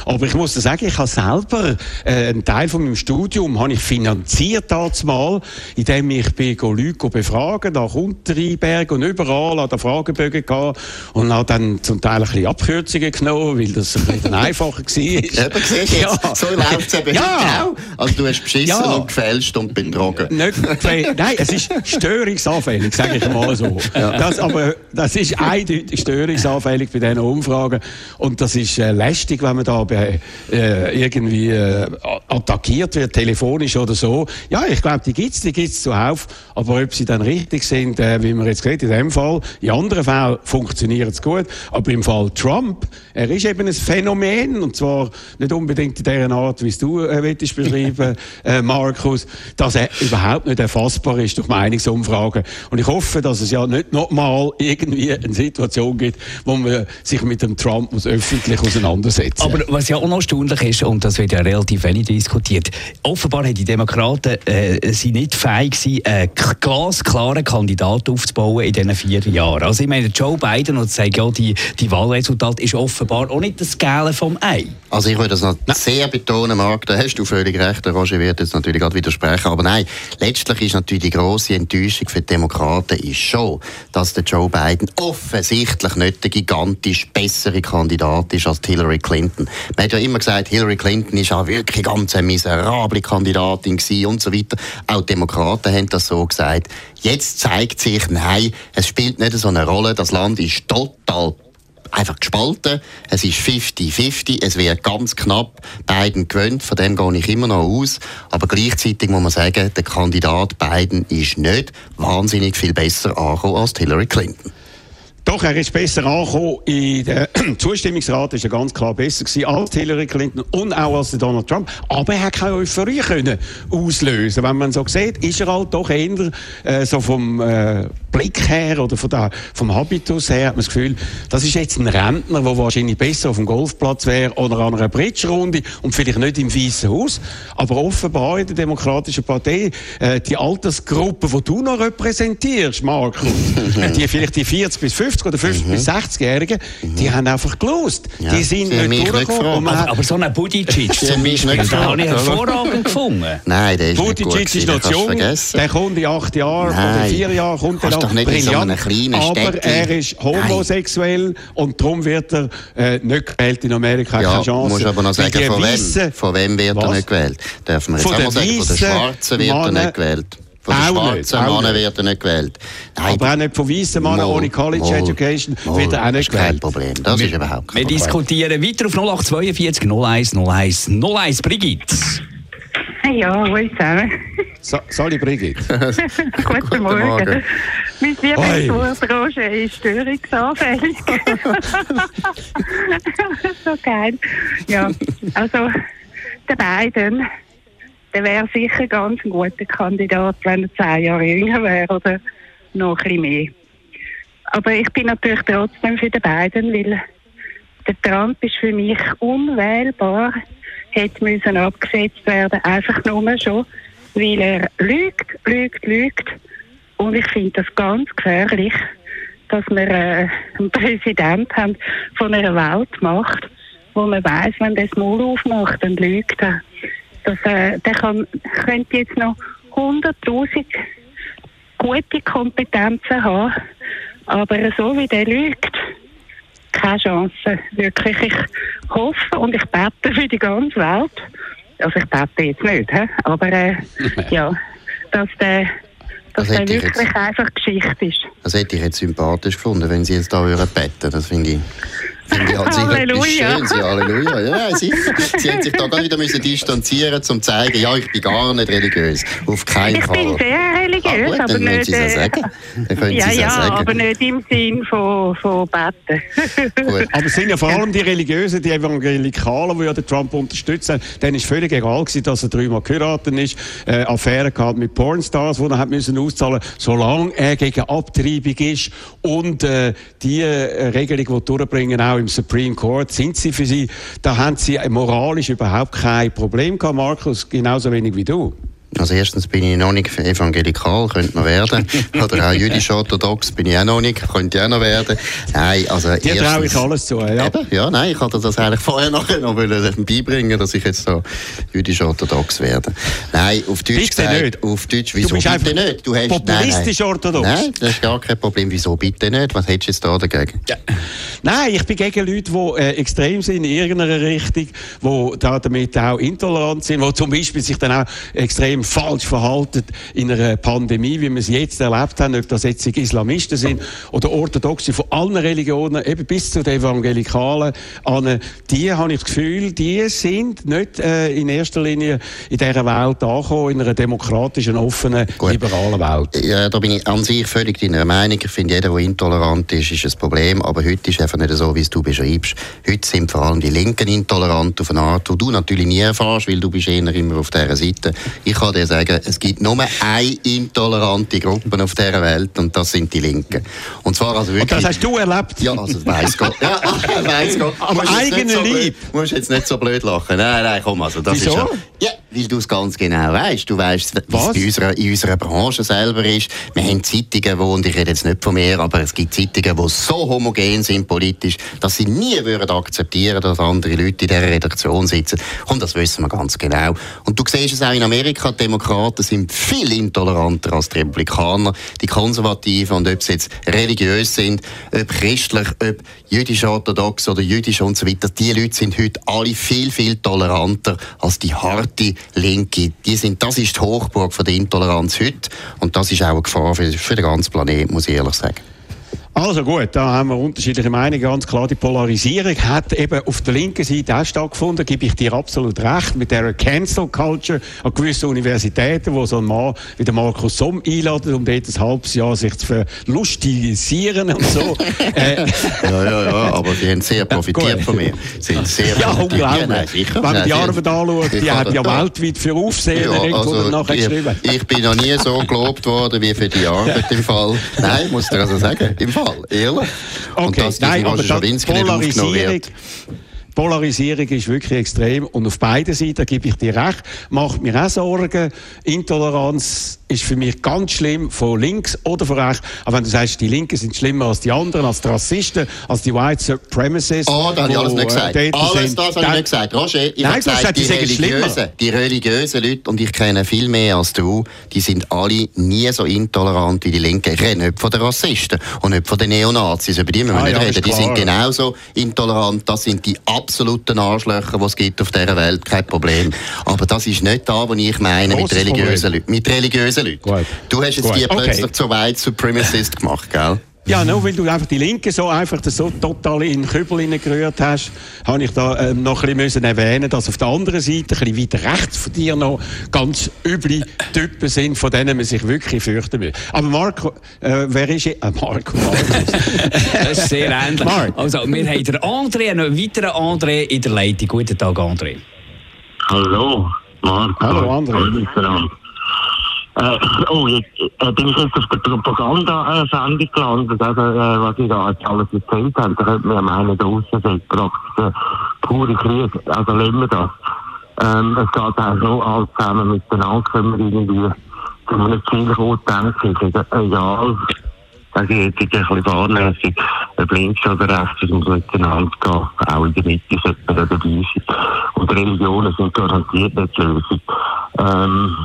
S3: Aber ich muss sagen, ich habe selber äh, einen Teil von meinem Studium habe ich finanziert mal, indem ich bei Leute befragen nach Unterrheinberg und überall an der Fragebögen gehabt und habe dann zum Teil ein bisschen Abkürzungen genommen, weil das ein bisschen einfacher war.
S4: Eben, siehst ja. so läuft es eben ja. auch. Also du hast beschissen ja. und gefälscht und betrogen.
S3: Nicht Nein, es ist störungsanfällig, sage ich mal so. Ja. Das, aber das ist eindeutig störungsanfällig bei diesen Umfragen und das ist äh, lästig, wenn man da bei, äh, irgendwie äh, attackiert wird, telefonisch oder so. Ja, ich glaube, die gibt es, die gibt es zuhauf, aber ob sie dann richtig sind, äh, wie man jetzt gesagt in dem Fall, in anderen Fällen funktioniert es gut, aber im Fall Trump, er ist eben ein Phänomen. Und zwar nicht unbedingt in der Art, wie es du äh, willst beschreiben, äh, Markus, dass er überhaupt nicht erfassbar ist durch Meinungsumfragen. Und ich hoffe, dass es ja nicht nochmal irgendwie eine Situation gibt, wo man sich mit dem Trump muss öffentlich auseinandersetzen
S2: Aber was ja auch noch erstaunlich ist, und das wird ja relativ wenig diskutiert, offenbar haben die Demokraten äh, sind nicht fähig gewesen, einen glasklaren Kandidaten aufzubauen in diesen vier Jahren. Also ich meine, Joe Biden, und sage ja, die, die Wahlresultat ist offenbar auch nicht das Gale vom Ei.
S4: Also ich würde das noch nein. sehr betonen, Marc, da hast du völlig recht, Roger wird jetzt natürlich gerade widersprechen, aber nein, letztlich ist natürlich die grosse Enttäuschung für die Demokraten ist schon, dass der Joe Biden offensichtlich nicht der gigantisch bessere Kandidat ist als Hillary Clinton. Man hat ja immer gesagt, Hillary Clinton ist auch wirklich ganz eine miserable Kandidatin gewesen und so weiter. Auch Demokraten haben das so gesagt. Jetzt zeigt sich, nein, es spielt nicht so eine Rolle. Das Land ist total einfach gespalten. Es ist 50-50. Es wird ganz knapp. Biden gewöhnt. Von dem gehe ich immer noch aus. Aber gleichzeitig muss man sagen, der Kandidat Biden ist nicht wahnsinnig viel besser angekommen als Hillary Clinton.
S3: Doch, er ist besser angekommen. In der Zustimmungsrat ist er ganz klar besser gewesen als Hillary Clinton und auch als Donald Trump. Aber er hat keine Euphorie können auslösen. Wenn man so sieht, ist er halt doch eher äh, so vom äh, Blick her oder von der, vom Habitus her hat man das Gefühl, das ist jetzt ein Rentner, der wahrscheinlich besser auf dem Golfplatz wäre oder an einer Bridge-Runde und vielleicht nicht im Weißen Haus. Aber offenbar in der Demokratischen Partei, äh, die Altersgruppe, die du noch repräsentierst, Markus, die vielleicht die 40 bis 50 oder 50 mhm. bis 60-Jährigen, mhm. die haben einfach gelost. Ja, die sind die nicht durchgekommen.
S2: Aber, aber, so ein Budicic zum Beispiel, den habe ich hervorragend gefunden.
S4: Nein, der ist
S3: Budicic
S4: nicht gut
S3: ist noch zu jung. Der kommt in acht Jahren oder vier Jahren kommt er
S4: doch nicht brillant, in so kleinen
S3: aber er ist homosexuell Nein. und darum wird er äh, nicht gewählt in Amerika.
S4: Ja, keine Chance. musst aber noch sagen, von wem, von wem wird was? er nicht gewählt? Dürfen wir jetzt von auch mal sagen, von den Schwarzen wird er nicht gewählt. Von den schwarzen Männern wird er nicht gewählt.
S3: Nein, aber auch nicht von weißen Männern ohne College Mol, Education Mol, wird er auch nicht gewählt.
S4: Kein Problem, das wir, ist überhaupt
S2: kein Wir Problem. diskutieren weiter auf 0842 01 01 01 Brigitte.
S7: Ja, hallo zusammen.
S3: So, sorry, Brigitte.
S7: Guten, Guten Morgen. Morgen. Mein Lieblingswort, Roger, ist störungsanfällig. so geil. Ja, also, der beiden, der wäre sicher ganz ein guter Kandidat, wenn er zehn Jahre jünger wäre oder noch ein mehr. Aber ich bin natürlich trotzdem für den beiden, weil der Trump ist für mich unwählbar hätte müssen abgesetzt werden, einfach nur schon, weil er lügt, lügt, lügt. Und ich finde das ganz gefährlich, dass wir äh, einen Präsident haben von einer Weltmacht, wo man weiß, wenn das Maul aufmacht, dann lügt er. Das, äh, der kann, könnte jetzt noch 100.000 gute Kompetenzen haben, aber so wie der lügt, keine Chance. Wirklich. Ich hoffe und ich bete für die ganze Welt. Also ich bete jetzt nicht, he? aber äh, ja, dass der, dass das der wirklich jetzt, einfach Geschichte ist.
S4: Das hätte ich jetzt sympathisch gefunden, wenn Sie jetzt da beten würden. Das finde ich. Finde ich halt Halleluja. Schön, sie, Halleluja. Ja, sicher. Sie haben sich da gar wieder müssen distanzieren, um zu zeigen, ja, ich bin gar nicht religiös. Auf keinen
S7: ich
S4: Fall.
S7: Ich bin sehr religiös, ah, gut, aber nicht...
S4: Sie es sagen. Dann ja,
S7: ja, sagen. aber nicht im Sinn von, von Beten.
S3: aber es sind ja vor allem die Religiösen, die Evangelikalen, die ja den Trump unterstützen. Denen ist völlig egal gewesen, dass er dreimal geheiratet ist, äh, Affären gehabt mit Pornstars, die er hat müssen auszahlen, solange er gegen Abtreibung ist und äh, die äh, Regelung, die durchbringen, auch im Supreme Court, sind sie für sie, da haben sie moralisch überhaupt kein Problem gehabt, Markus, genauso wenig wie du.
S4: Also erstens bin ich noch nicht evangelikal, könnte man werden. Oder auch jüdisch-orthodox bin ich auch noch nicht, könnte ich auch noch werden. Nein, also
S3: Dir traue ich alles zu, ja.
S4: Eben, ja, nein, ich hatte das eigentlich vorher noch, noch beibringen dass ich jetzt so jüdisch-orthodox werde. Nein, auf Deutsch
S3: bitte
S4: gesagt,
S3: nicht.
S4: auf Deutsch, wieso
S3: du bist
S4: bitte nicht?
S3: Du hast, populistisch-orthodox.
S4: Nein, nein, das ist gar kein Problem. Wieso bitte nicht? Was hättest du jetzt da dagegen? Ja.
S3: Nein, ich bin gegen Leute, die äh, extrem sind in irgendeiner Richtung, die da damit auch intolerant sind, die zum Beispiel sich dann auch extrem falsch verhalten in einer Pandemie, wie wir es jetzt erlebt haben, ob das jetzt Islamisten sind oder Orthodoxe von allen Religionen, eben bis zu den Evangelikalen, an, die habe ich das Gefühl, die sind nicht äh, in erster Linie in dieser Welt angekommen, in einer demokratischen, offenen, Gut. liberalen Welt.
S4: Ja, da bin ich an sich völlig deiner Meinung. Ich finde, jeder, der intolerant ist, ist ein Problem, aber heute ist einfach nicht so, wie es du beschreibst. Heute sind vor allem die Linken intolerant auf eine Art, die du natürlich nie erfährst, weil du bist eher immer auf dieser Seite. Ich kann dir sagen, es gibt nur eine intolerante Gruppe auf dieser Welt und das sind die Linken. Und zwar also wirklich...
S3: Und das hast du erlebt?
S4: Ja, also weiss Gott. Ja, weiss Gott.
S3: Am eigenen so Lieb.
S4: Du musst jetzt nicht so blöd lachen. Nein, nein, komm, also das
S3: Wieso?
S4: ist ja... Ja, weil du es ganz genau weißt. Du weißt, es in unserer, in unserer Branche selber ist. Wir haben Zeitungen, wo, und ich rede jetzt nicht von mir, aber es gibt Zeitungen, die so homogen sind politisch, dass sie nie würden akzeptieren, dass andere Leute in dieser Redaktion sitzen. Und das wissen wir ganz genau. Und du siehst es auch in Amerika, die Demokraten sind viel intoleranter als die Republikaner, die Konservativen, und ob sie jetzt religiös sind, ob christlich, ob jüdisch-orthodox oder jüdisch und so weiter, die Leute sind heute alle viel, viel toleranter als die harte Linke. Die sind, das ist die Hochburg von der Intoleranz heute und das ist auch eine Gefahr für, für den ganzen Planeten, muss ich ehrlich sagen.
S3: Also gut, da haben wir unterschiedliche Meinungen. Ganz klar, die Polarisierung hat eben auf der linken Seite auch stattgefunden, gebe ich dir absolut recht, mit der Cancel Culture an gewissen Universitäten, wo so ein Mann wie der Markus Somm einladet, um dort ein halbes Jahr sich zu verlustigisieren und so.
S4: äh, ja, ja, ja, aber die haben sehr profitiert von mir. Sind sehr
S3: ja, unglaublich. Wenn man die Arbeit anschaut, die haben ja weltweit für Aufsehen ja, also, nachher geschrieben.
S4: Ich bin noch nie so gelobt worden wie für die Arbeit im Fall. Nein, muss ich also sagen, im Fall. Fall, ehrlich.
S3: Okay, und dass nein, aber das Polarisierung, Polarisierung ist wirklich extrem und auf beiden Seiten gebe ich dir recht, macht mir auch Sorgen. Intoleranz ist für mich ganz schlimm, von links oder von rechts. Aber wenn du sagst, die Linken sind schlimmer als die anderen, als die Rassisten, als die White Supremacists.
S4: Oh, das habe ich alles nicht gesagt. Alles sind, das habe ich nicht gesagt. Roger, ich
S3: Nein,
S4: habe gesagt,
S3: gesagt, die, religiösen,
S4: die religiösen Leute, und ich kenne viel mehr als du, die sind alle nie so intolerant wie die Linken. Ich rede nicht von den Rassisten und nicht von den Neonazis, über die müssen wir ah, nicht ja, reden. Die sind genauso intolerant. Das sind die absoluten Arschlöcher, die es gibt auf dieser Welt. Kein Problem. Aber das ist nicht da, was ich meine mit religiösen Leuten. Mit religiösen Leute. Gut. Du hast jetzt Gut. die plötzlich okay. zu White Supremacist gemacht, gell?
S3: Ja, nur weil du einfach die Linke so einfach so total in den Kübel gerührt hast, habe ich da ähm, noch ein bisschen erwähnen dass auf der anderen Seite, ein bisschen weiter rechts von dir noch, ganz üble Typen sind, von denen man sich wirklich fürchten will. Aber Marco, äh, wer ist hier? Äh, Marco, Markus.
S2: das ist sehr ähnlich. Mark. Also, wir haben den André, einen weiteren André in der Leitung. Guten Tag, André.
S8: Hallo, Marco.
S3: Hallo, André.
S8: Äh, oh, jetzt äh, bin ich jetzt auf der Propaganda-Sendung gelandet, also, äh, was ich da jetzt alles erzählt habe. Da könnte man ja meinen, da aussen sind praktisch äh, pure Krieg. Also lassen wir das. Ähm, es geht auch so, alles zusammen miteinander können wir irgendwie zu einem Ziel kommen, denke ich. Egal, also jetzt ein bisschen fahrlässig, ob links oder rechts, es muss miteinander gehen. Auch in der Mitte sollte man dabei sein. Und Religionen sind garantiert nicht die Lösung. Ähm,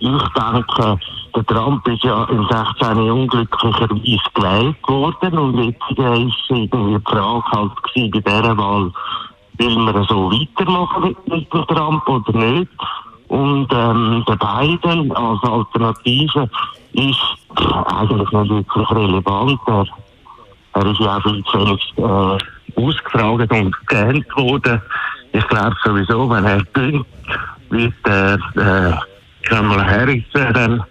S8: ich denke, der Trump ist ja im 16. unglücklicherweise gewählt worden und jetzt war irgendwie die Frage halt bei dieser Wahl, will man so weitermachen mit, dem Trump oder nicht? Und ähm, der Biden als Alternative ist eigentlich nicht wirklich relevant. Er, er ist ja auch viel zu wenig äh, ausgefragt und gelernt worden. Ich glaube sowieso, wenn er gönnt, wird er äh, Kamala Harris dann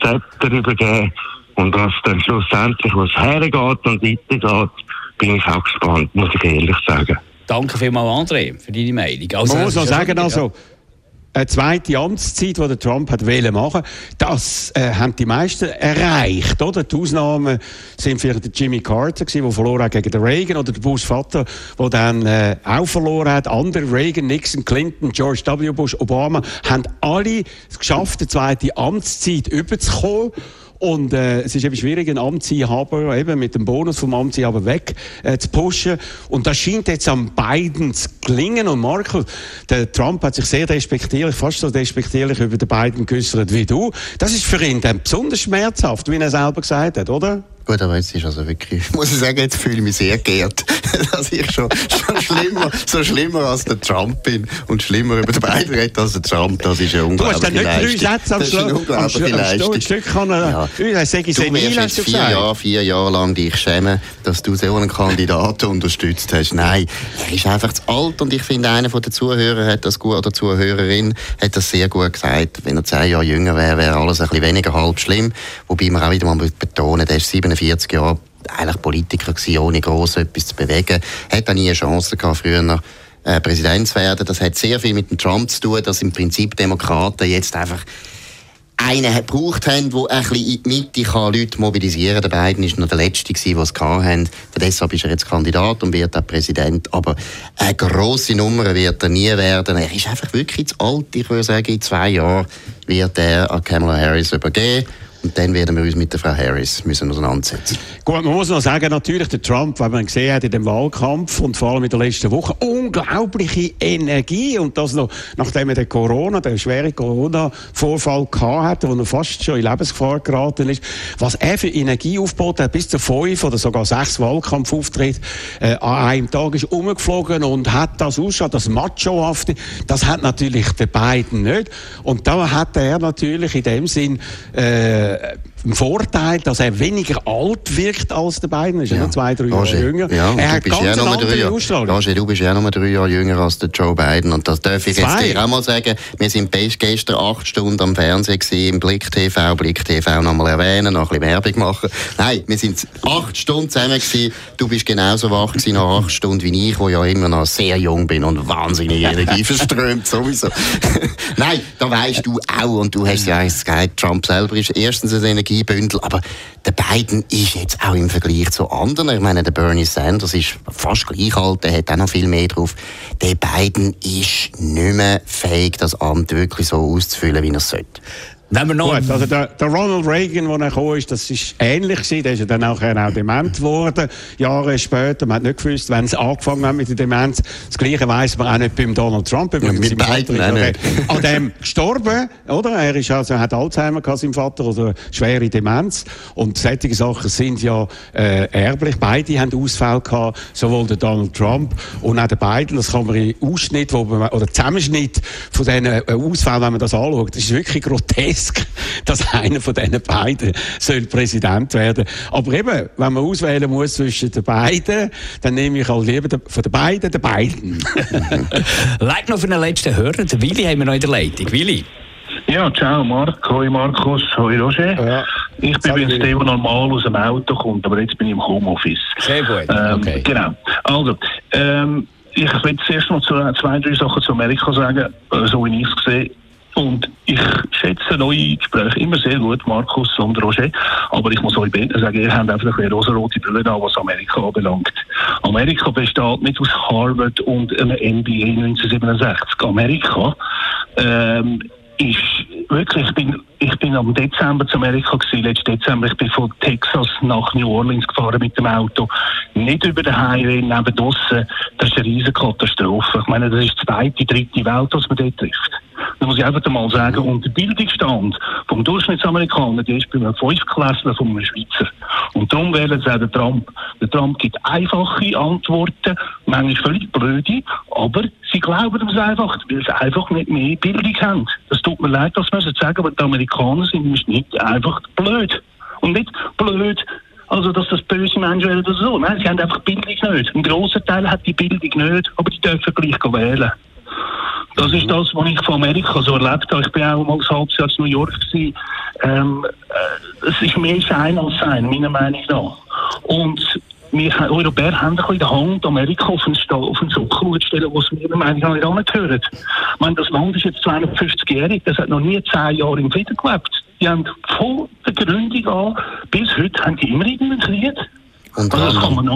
S8: das Zepter übergeben. Und was dann schlussendlich, was hergeht und weitergeht, bin ich auch gespannt, muss ich ehrlich sagen.
S2: Danke vielmals, André, für deine Meinung.
S3: Also, Man muss noch sagen, also, eine zweite Amtszeit, die Trump hat wollen machen. Das äh, haben die meisten erreicht, oder? Die Ausnahmen sind vielleicht der Jimmy Carter gewesen, der verloren hat gegen den Reagan, oder der Bush Vater, der dann äh, auch verloren hat. Andere Reagan, Nixon, Clinton, George W. Bush, Obama haben alle es geschafft, eine zweite Amtszeit überzukommen. Und äh, es ist eben schwierig, einen Amtsinhaber eben mit dem Bonus vom Amtsinhaber weg äh, zu pushen. Und das scheint jetzt an beiden zu gelingen. Und Marco, der Trump hat sich sehr despektierlich, fast so despektierlich über den beiden geäußert wie du. Das ist für ihn dann besonders schmerzhaft, wie er selber gesagt hat, oder?
S4: Gut, aber jetzt ist also wirklich, muss ich sagen, jetzt fühle ich mich sehr geehrt, dass ich schon, schon schlimmer, so schlimmer als der Trump bin und schlimmer über den beiden rede als der Trump. Das ist ja unglaublich. Du hast dann nicht drei Sätze am Schluss. unglaubliche Leistung.
S3: Stück kann er, ja.
S4: du wirst jetzt vier Jahre, vier Jahre lang dich schämen, dass du so einen Kandidaten unterstützt hast. Nein, er ist einfach zu alt und ich finde, einer der Zuhörer hat das gut, oder Zuhörerin hat das sehr gut gesagt. Wenn er zehn Jahre jünger wäre, wäre alles ein bisschen weniger halb schlimm. Wobei man auch wieder mal betonen, der ist 47 Jahre eigentlich Politiker gewesen, ohne groß etwas zu bewegen. Hat auch nie eine Chance gehabt, früher äh, Präsident zu werden. Das hat sehr viel mit dem Trump zu tun, dass im Prinzip Demokraten jetzt einfach einen gebraucht haben, der ein bisschen in die Mitte kann Leute mobilisieren kann. Der Biden war noch der Letzte, der es hatten. Deshalb ist er jetzt Kandidat und wird auch Präsident. Aber eine grosse Nummer wird er nie werden. Er ist einfach wirklich zu alt. Ich würde sagen, in zwei Jahren wird er an Kamala Harris übergeben. Und dann werden wir uns mit der Frau Harris müssen auseinandersetzen.
S3: Gut, man muss noch sagen, natürlich der Trump, wenn man gesehen hat in dem Wahlkampf und vor allem in der letzten Woche, unglaubliche Energie und das noch, nachdem er den Corona, den schweren Corona-Vorfall gehabt hat, wo er fast schon in Lebensgefahr geraten ist, was er für Energie aufgebaut hat, bis zu fünf oder sogar sechs Wahlkampfauftritte äh, an einem Tag ist umgeflogen und hat das ausschaut, das Machohafte, das hat natürlich der beiden nicht. Und da hat er natürlich in dem Sinn äh, uh, äh, Vorteil, dass er weniger alt wirkt als der beiden. Er ist ja, ja zwei, drei Jahre jünger.
S4: Ja,
S3: er
S4: hat ganz ja eine andere Ausstrahlung. Roger, du bist ja noch drei Jahre jünger als der Joe Biden. Und das darf ich zwei. jetzt dir auch mal sagen. Wir sind gestern acht Stunden am Fernsehen gewesen, im Blick TV. Blick TV nochmal erwähnen, noch ein bisschen Werbung machen. Nein, wir sind acht Stunden zusammen gewesen. Du bist genauso wach gewesen nach acht Stunden wie ich, wo ja immer noch sehr jung bin und wahnsinnig Energie verströmt, sowieso. Nein, da weißt du auch, und du hast ja gesagt, Trump selber ist erstens ein Energie Energiebündel. Aber der Biden ist jetzt auch im Vergleich zu anderen. Ich meine, der Bernie Sanders ist fast gleich alt, der hat auch noch viel mehr drauf. Der Biden ist nicht mehr fähig, das Amt wirklich so auszufüllen, wie er es sollte.
S3: Wenn wir noch Gut, also der, der, Ronald Reagan, der kam, ist, das ist ähnlich gewesen. Der ist ja dann auch, auch dement geworden. Jahre später. Man hat nicht gewusst, wenn es angefangen hat mit der Demenz. Das Gleiche weiss man auch nicht beim Donald Trump.
S4: Ja, mit beiden auch nicht.
S3: An dem gestorben, oder? Er ist also, hat Alzheimer gehabt, sein Vater, oder schwere Demenz. Und solche Sachen sind ja, äh, erblich. Beide haben Ausfall gehabt. Sowohl der Donald Trump und auch der Biden. Das kann man im Ausschnitt, wo man, oder Zusammenschnitt von diesen äh, Ausfällen, wenn man das anschaut, das ist wirklich grotesk grotesk, dass einer von diesen beiden soll Präsident werden. Aber eben, wenn man auswählen muss zwischen den beiden, dann nehme ich halt lieber von den beiden den beiden.
S2: Like noch für den letzten Hörer. Den Willi haben wir noch in der Leitung. Willi.
S9: Ja, ciao Marc, hoi Markus, hoi Roger. Ja. Ich bin übrigens der, der normal aus dem Auto kommt, aber jetzt bin ich im Homeoffice.
S2: Sehr gut, ähm, okay.
S9: Genau. Also, ähm, ich will zuerst noch zwei, drei Sachen zu Amerika sagen, äh, so wie ich es sehe. Und ich schätze neue Gespräche immer sehr gut, Markus und Roger. Aber ich muss euch beiden sagen, ihr habt einfach eine rosa-rote Brille da, was Amerika anbelangt. Amerika besteht nicht aus Harvard und einem MBA 1967. Amerika ähm, ist wirklich, ich bin, ich bin am Dezember zu Amerika gewesen, letzten Dezember. Ich bin von Texas nach New Orleans gefahren mit dem Auto. Nicht über den Highway, neben draussen. Das ist eine riesige Katastrophe. Ich meine, das ist die zweite, dritte Welt, was man dort trifft. Das muss ich einfach mal sagen. Und der Bildungsstand vom Durchschnittsamerikaner, der ist bei einem Fünftklässler von einem Schweizer. Und darum wählen sie auch den Trump. Der Trump gibt einfache Antworten, manchmal völlig blöde, aber sie glauben es einfach, weil sie einfach nicht mehr Bildung haben. Das tut mir leid, das müssen sagen, aber die Amerikaner sind nicht einfach blöd. Und nicht blöd, also, dass das böse Menschen wären oder so. Nein, sie haben einfach Bildung nicht. Ein grosser Teil hat die Bildung nicht, aber die dürfen gleich wählen. Das ist das, was ich von Amerika so erlebt habe. Ich bin auch mal ein halbes Jahr in New York gewesen. Ähm, äh, es ist mehr Schein als Sein, meiner Meinung nach. Und wir Europäer haben ein bisschen den Amerika auf den, auf den Sockel zu stellen, was wir meiner Meinung nach nicht angehören. Ich meine, das Land ist jetzt 250-jährig, das hat noch nie zehn Jahre im Frieden gelebt. Die haben von der Gründung an bis heute haben die immer irgendeinen Krieg.
S4: Unter, also anderem,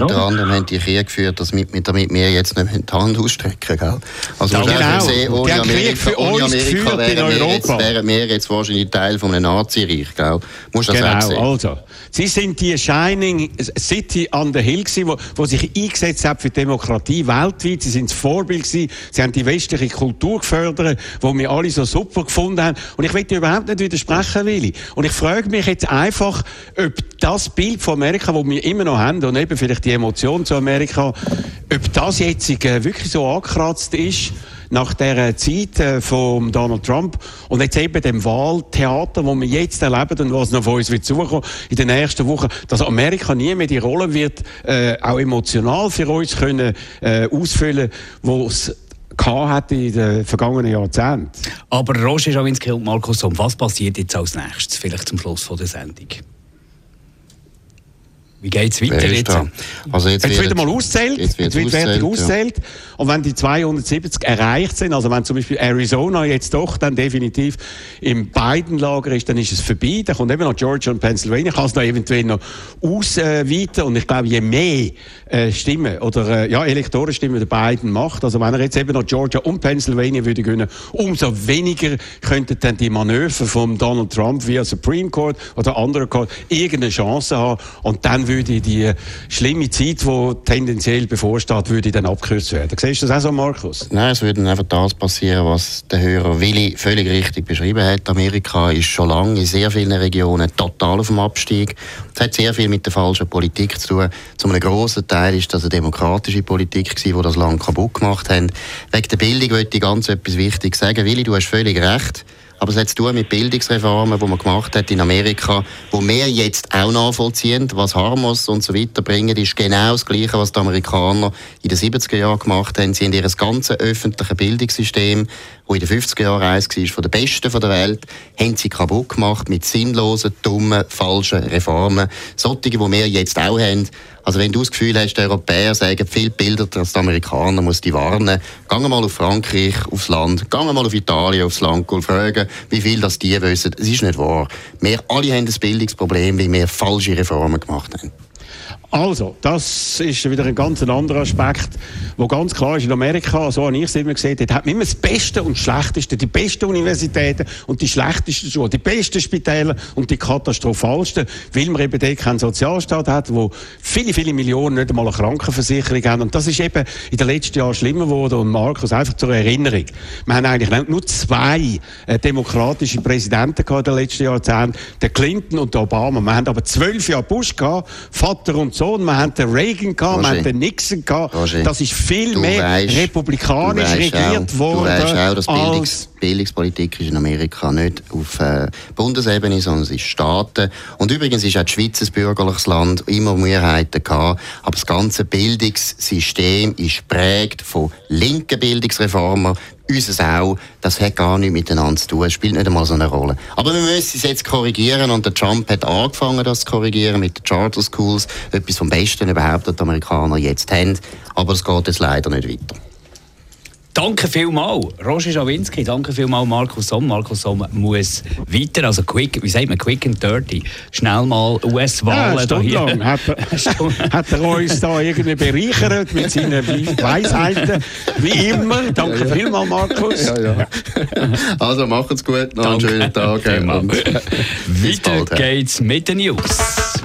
S4: unter anderem haben die Krieg geführt, dass mit, damit wir jetzt nicht die Hand ausstrecken gell? Also
S3: ja, genau.
S4: sehen, ohne Amerika, ohne Amerika wären, wir jetzt, wären wir jetzt wahrscheinlich Teil von einem Nazi-Reich. Gell?
S3: Musst du das genau, also. Sie sind die Shining City an der Hill gewesen, wo, wo sich eingesetzt hat für Demokratie weltweit. Sie sind das Vorbild gewesen. Sie haben die westliche Kultur gefördert, wo wir alle so super gefunden haben. Und ich will dir überhaupt nicht widersprechen, Willi. Und ich frage mich jetzt einfach, ob das Bild von Amerika, wo wir immer noch haben und eben vielleicht die Emotion zu Amerika, ob das jetzt äh, wirklich so angekratzt ist, nach der Zeit äh, von Donald Trump und jetzt eben dem Wahltheater, wo wir jetzt erleben und was noch von uns wird suchen in den nächsten Wochen, dass Amerika nie mehr die Rolle wird, äh, auch emotional für uns können äh, ausfüllen, wo es hat in den vergangenen Jahrzehnten.
S2: Aber Roger Schawinski und Markus Somm, was passiert jetzt als nächstes, vielleicht zum Schluss von der Sendung? Wie geht es weiter jetzt?
S3: Also jetzt, jetzt wird mal auszählt. Jetzt wird, jetzt fertig auszählt. Ja. Und wenn die 270 erreicht sind, also wenn zum Beispiel Arizona jetzt doch dann definitiv im beiden Lager ist, dann ist es vorbei. Dann kommt eben noch Georgia und Pennsylvania. Kann es noch eventuell noch ausweiten. Und ich glaube, je mehr äh, Stimmen oder äh, ja, Elektorenstimmen der beiden macht, also wenn er jetzt eben noch Georgia und Pennsylvania würde gewinnen, umso weniger könnten dann die Manöver von Donald Trump via Supreme Court oder andere Court irgendeine Chance haben. Und dann würde die schlimme Zeit, die tendenziell bevorsteht, würde dann abgekürzt werden. Siehst du das auch so, Markus?
S4: Nein, es würde einfach das passieren, was der Hörer Willi völlig richtig beschrieben hat. Amerika ist schon lange in sehr vielen Regionen total auf dem Abstieg. Es hat sehr viel mit der falschen Politik zu tun. Zu einem grossen Teil ist das eine demokratische Politik die das Land kaputt gemacht hat. Wegen der Bildung möchte ich ganz etwas Wichtiges sagen. Willi, du hast völlig recht. Aber es hat zu tun mit Bildungsreformen, die man gemacht hat in Amerika, wo wir jetzt auch nachvollziehen, was Harmos und so weiter bringen, ist genau das Gleiche, was die Amerikaner in den 70er Jahren gemacht haben. Sie haben ihr ganzes öffentliches Bildungssystem, das in den 50er Jahren eins war, von der besten der Welt, haben sie kaputt gemacht mit sinnlosen, dummen, falschen Reformen. Solche, die wir jetzt auch haben. Also wenn du das Gefühl hast, die Europäer sagen viel Bilder als die Amerikaner, muss die warnen. Geh mal auf Frankreich, aufs Land. Geh mal auf Italien, aufs Land und fragen, wie viel das die wissen. Es ist nicht wahr. Wir alle haben ein Bildungsproblem, weil wir falsche Reformen gemacht haben.
S3: Also, das ist wieder ein ganz anderer Aspekt, wo ganz klar ist, in Amerika, so habe ich es immer gesehen, dort hat man immer das Beste und das Schlechteste, die besten Universitäten und die schlechtesten Schulen, die besten Spitäler und die katastrophalsten, weil man eben dort keinen Sozialstaat hat, wo viele, viele Millionen nicht einmal eine Krankenversicherung haben. Und das ist eben in den letzten Jahren schlimmer geworden. Und Markus, einfach zur Erinnerung, wir haben eigentlich nur zwei äh, demokratische Präsidenten gehabt in den letzten Jahrzehnten, der Clinton und der Obama. Wir haben aber zwölf Jahre Bush gehabt, Vater und Sohn Sohn, wir haben den Reagan gehabt, wir haben den Nixon gehabt. Roger, das ist viel mehr weißt, republikanisch regiert auch, worden.
S4: Du weißt auch, dass Bildungs Bildungspolitik ist in Amerika nicht auf äh, Bundesebene, sondern es ist Staaten. Und übrigens ist auch die Schweiz ein bürgerliches Land, immer Mehrheiten gehabt. Aber das ganze Bildungssystem ist prägt von linken Bildungsreformen, unser auch, das hat gar nichts miteinander zu tun, spielt nicht einmal so eine Rolle. Aber wir müssen es jetzt korrigieren und der Trump hat angefangen, das zu korrigieren mit den Charter Schools, etwas vom Besten überhaupt, was die Amerikaner jetzt haben, aber es geht jetzt leider nicht weiter.
S2: Danke vielmals, Roger Schawinski. Danke vielmals, Markus Somm. Markus Somm muss weiter, also quick, wie sagt man, quick and dirty. Schnell mal US-Wahlen
S3: ja, hier. Lang hat, er, hat er uns da irgendwie bereichert mit seinen Weisheiten. Wie immer. Danke ja, ja. vielmals, Markus. Ja, ja.
S4: Also, macht's gut. Noch einen schönen Tag.
S2: Weiter geht's mit den News.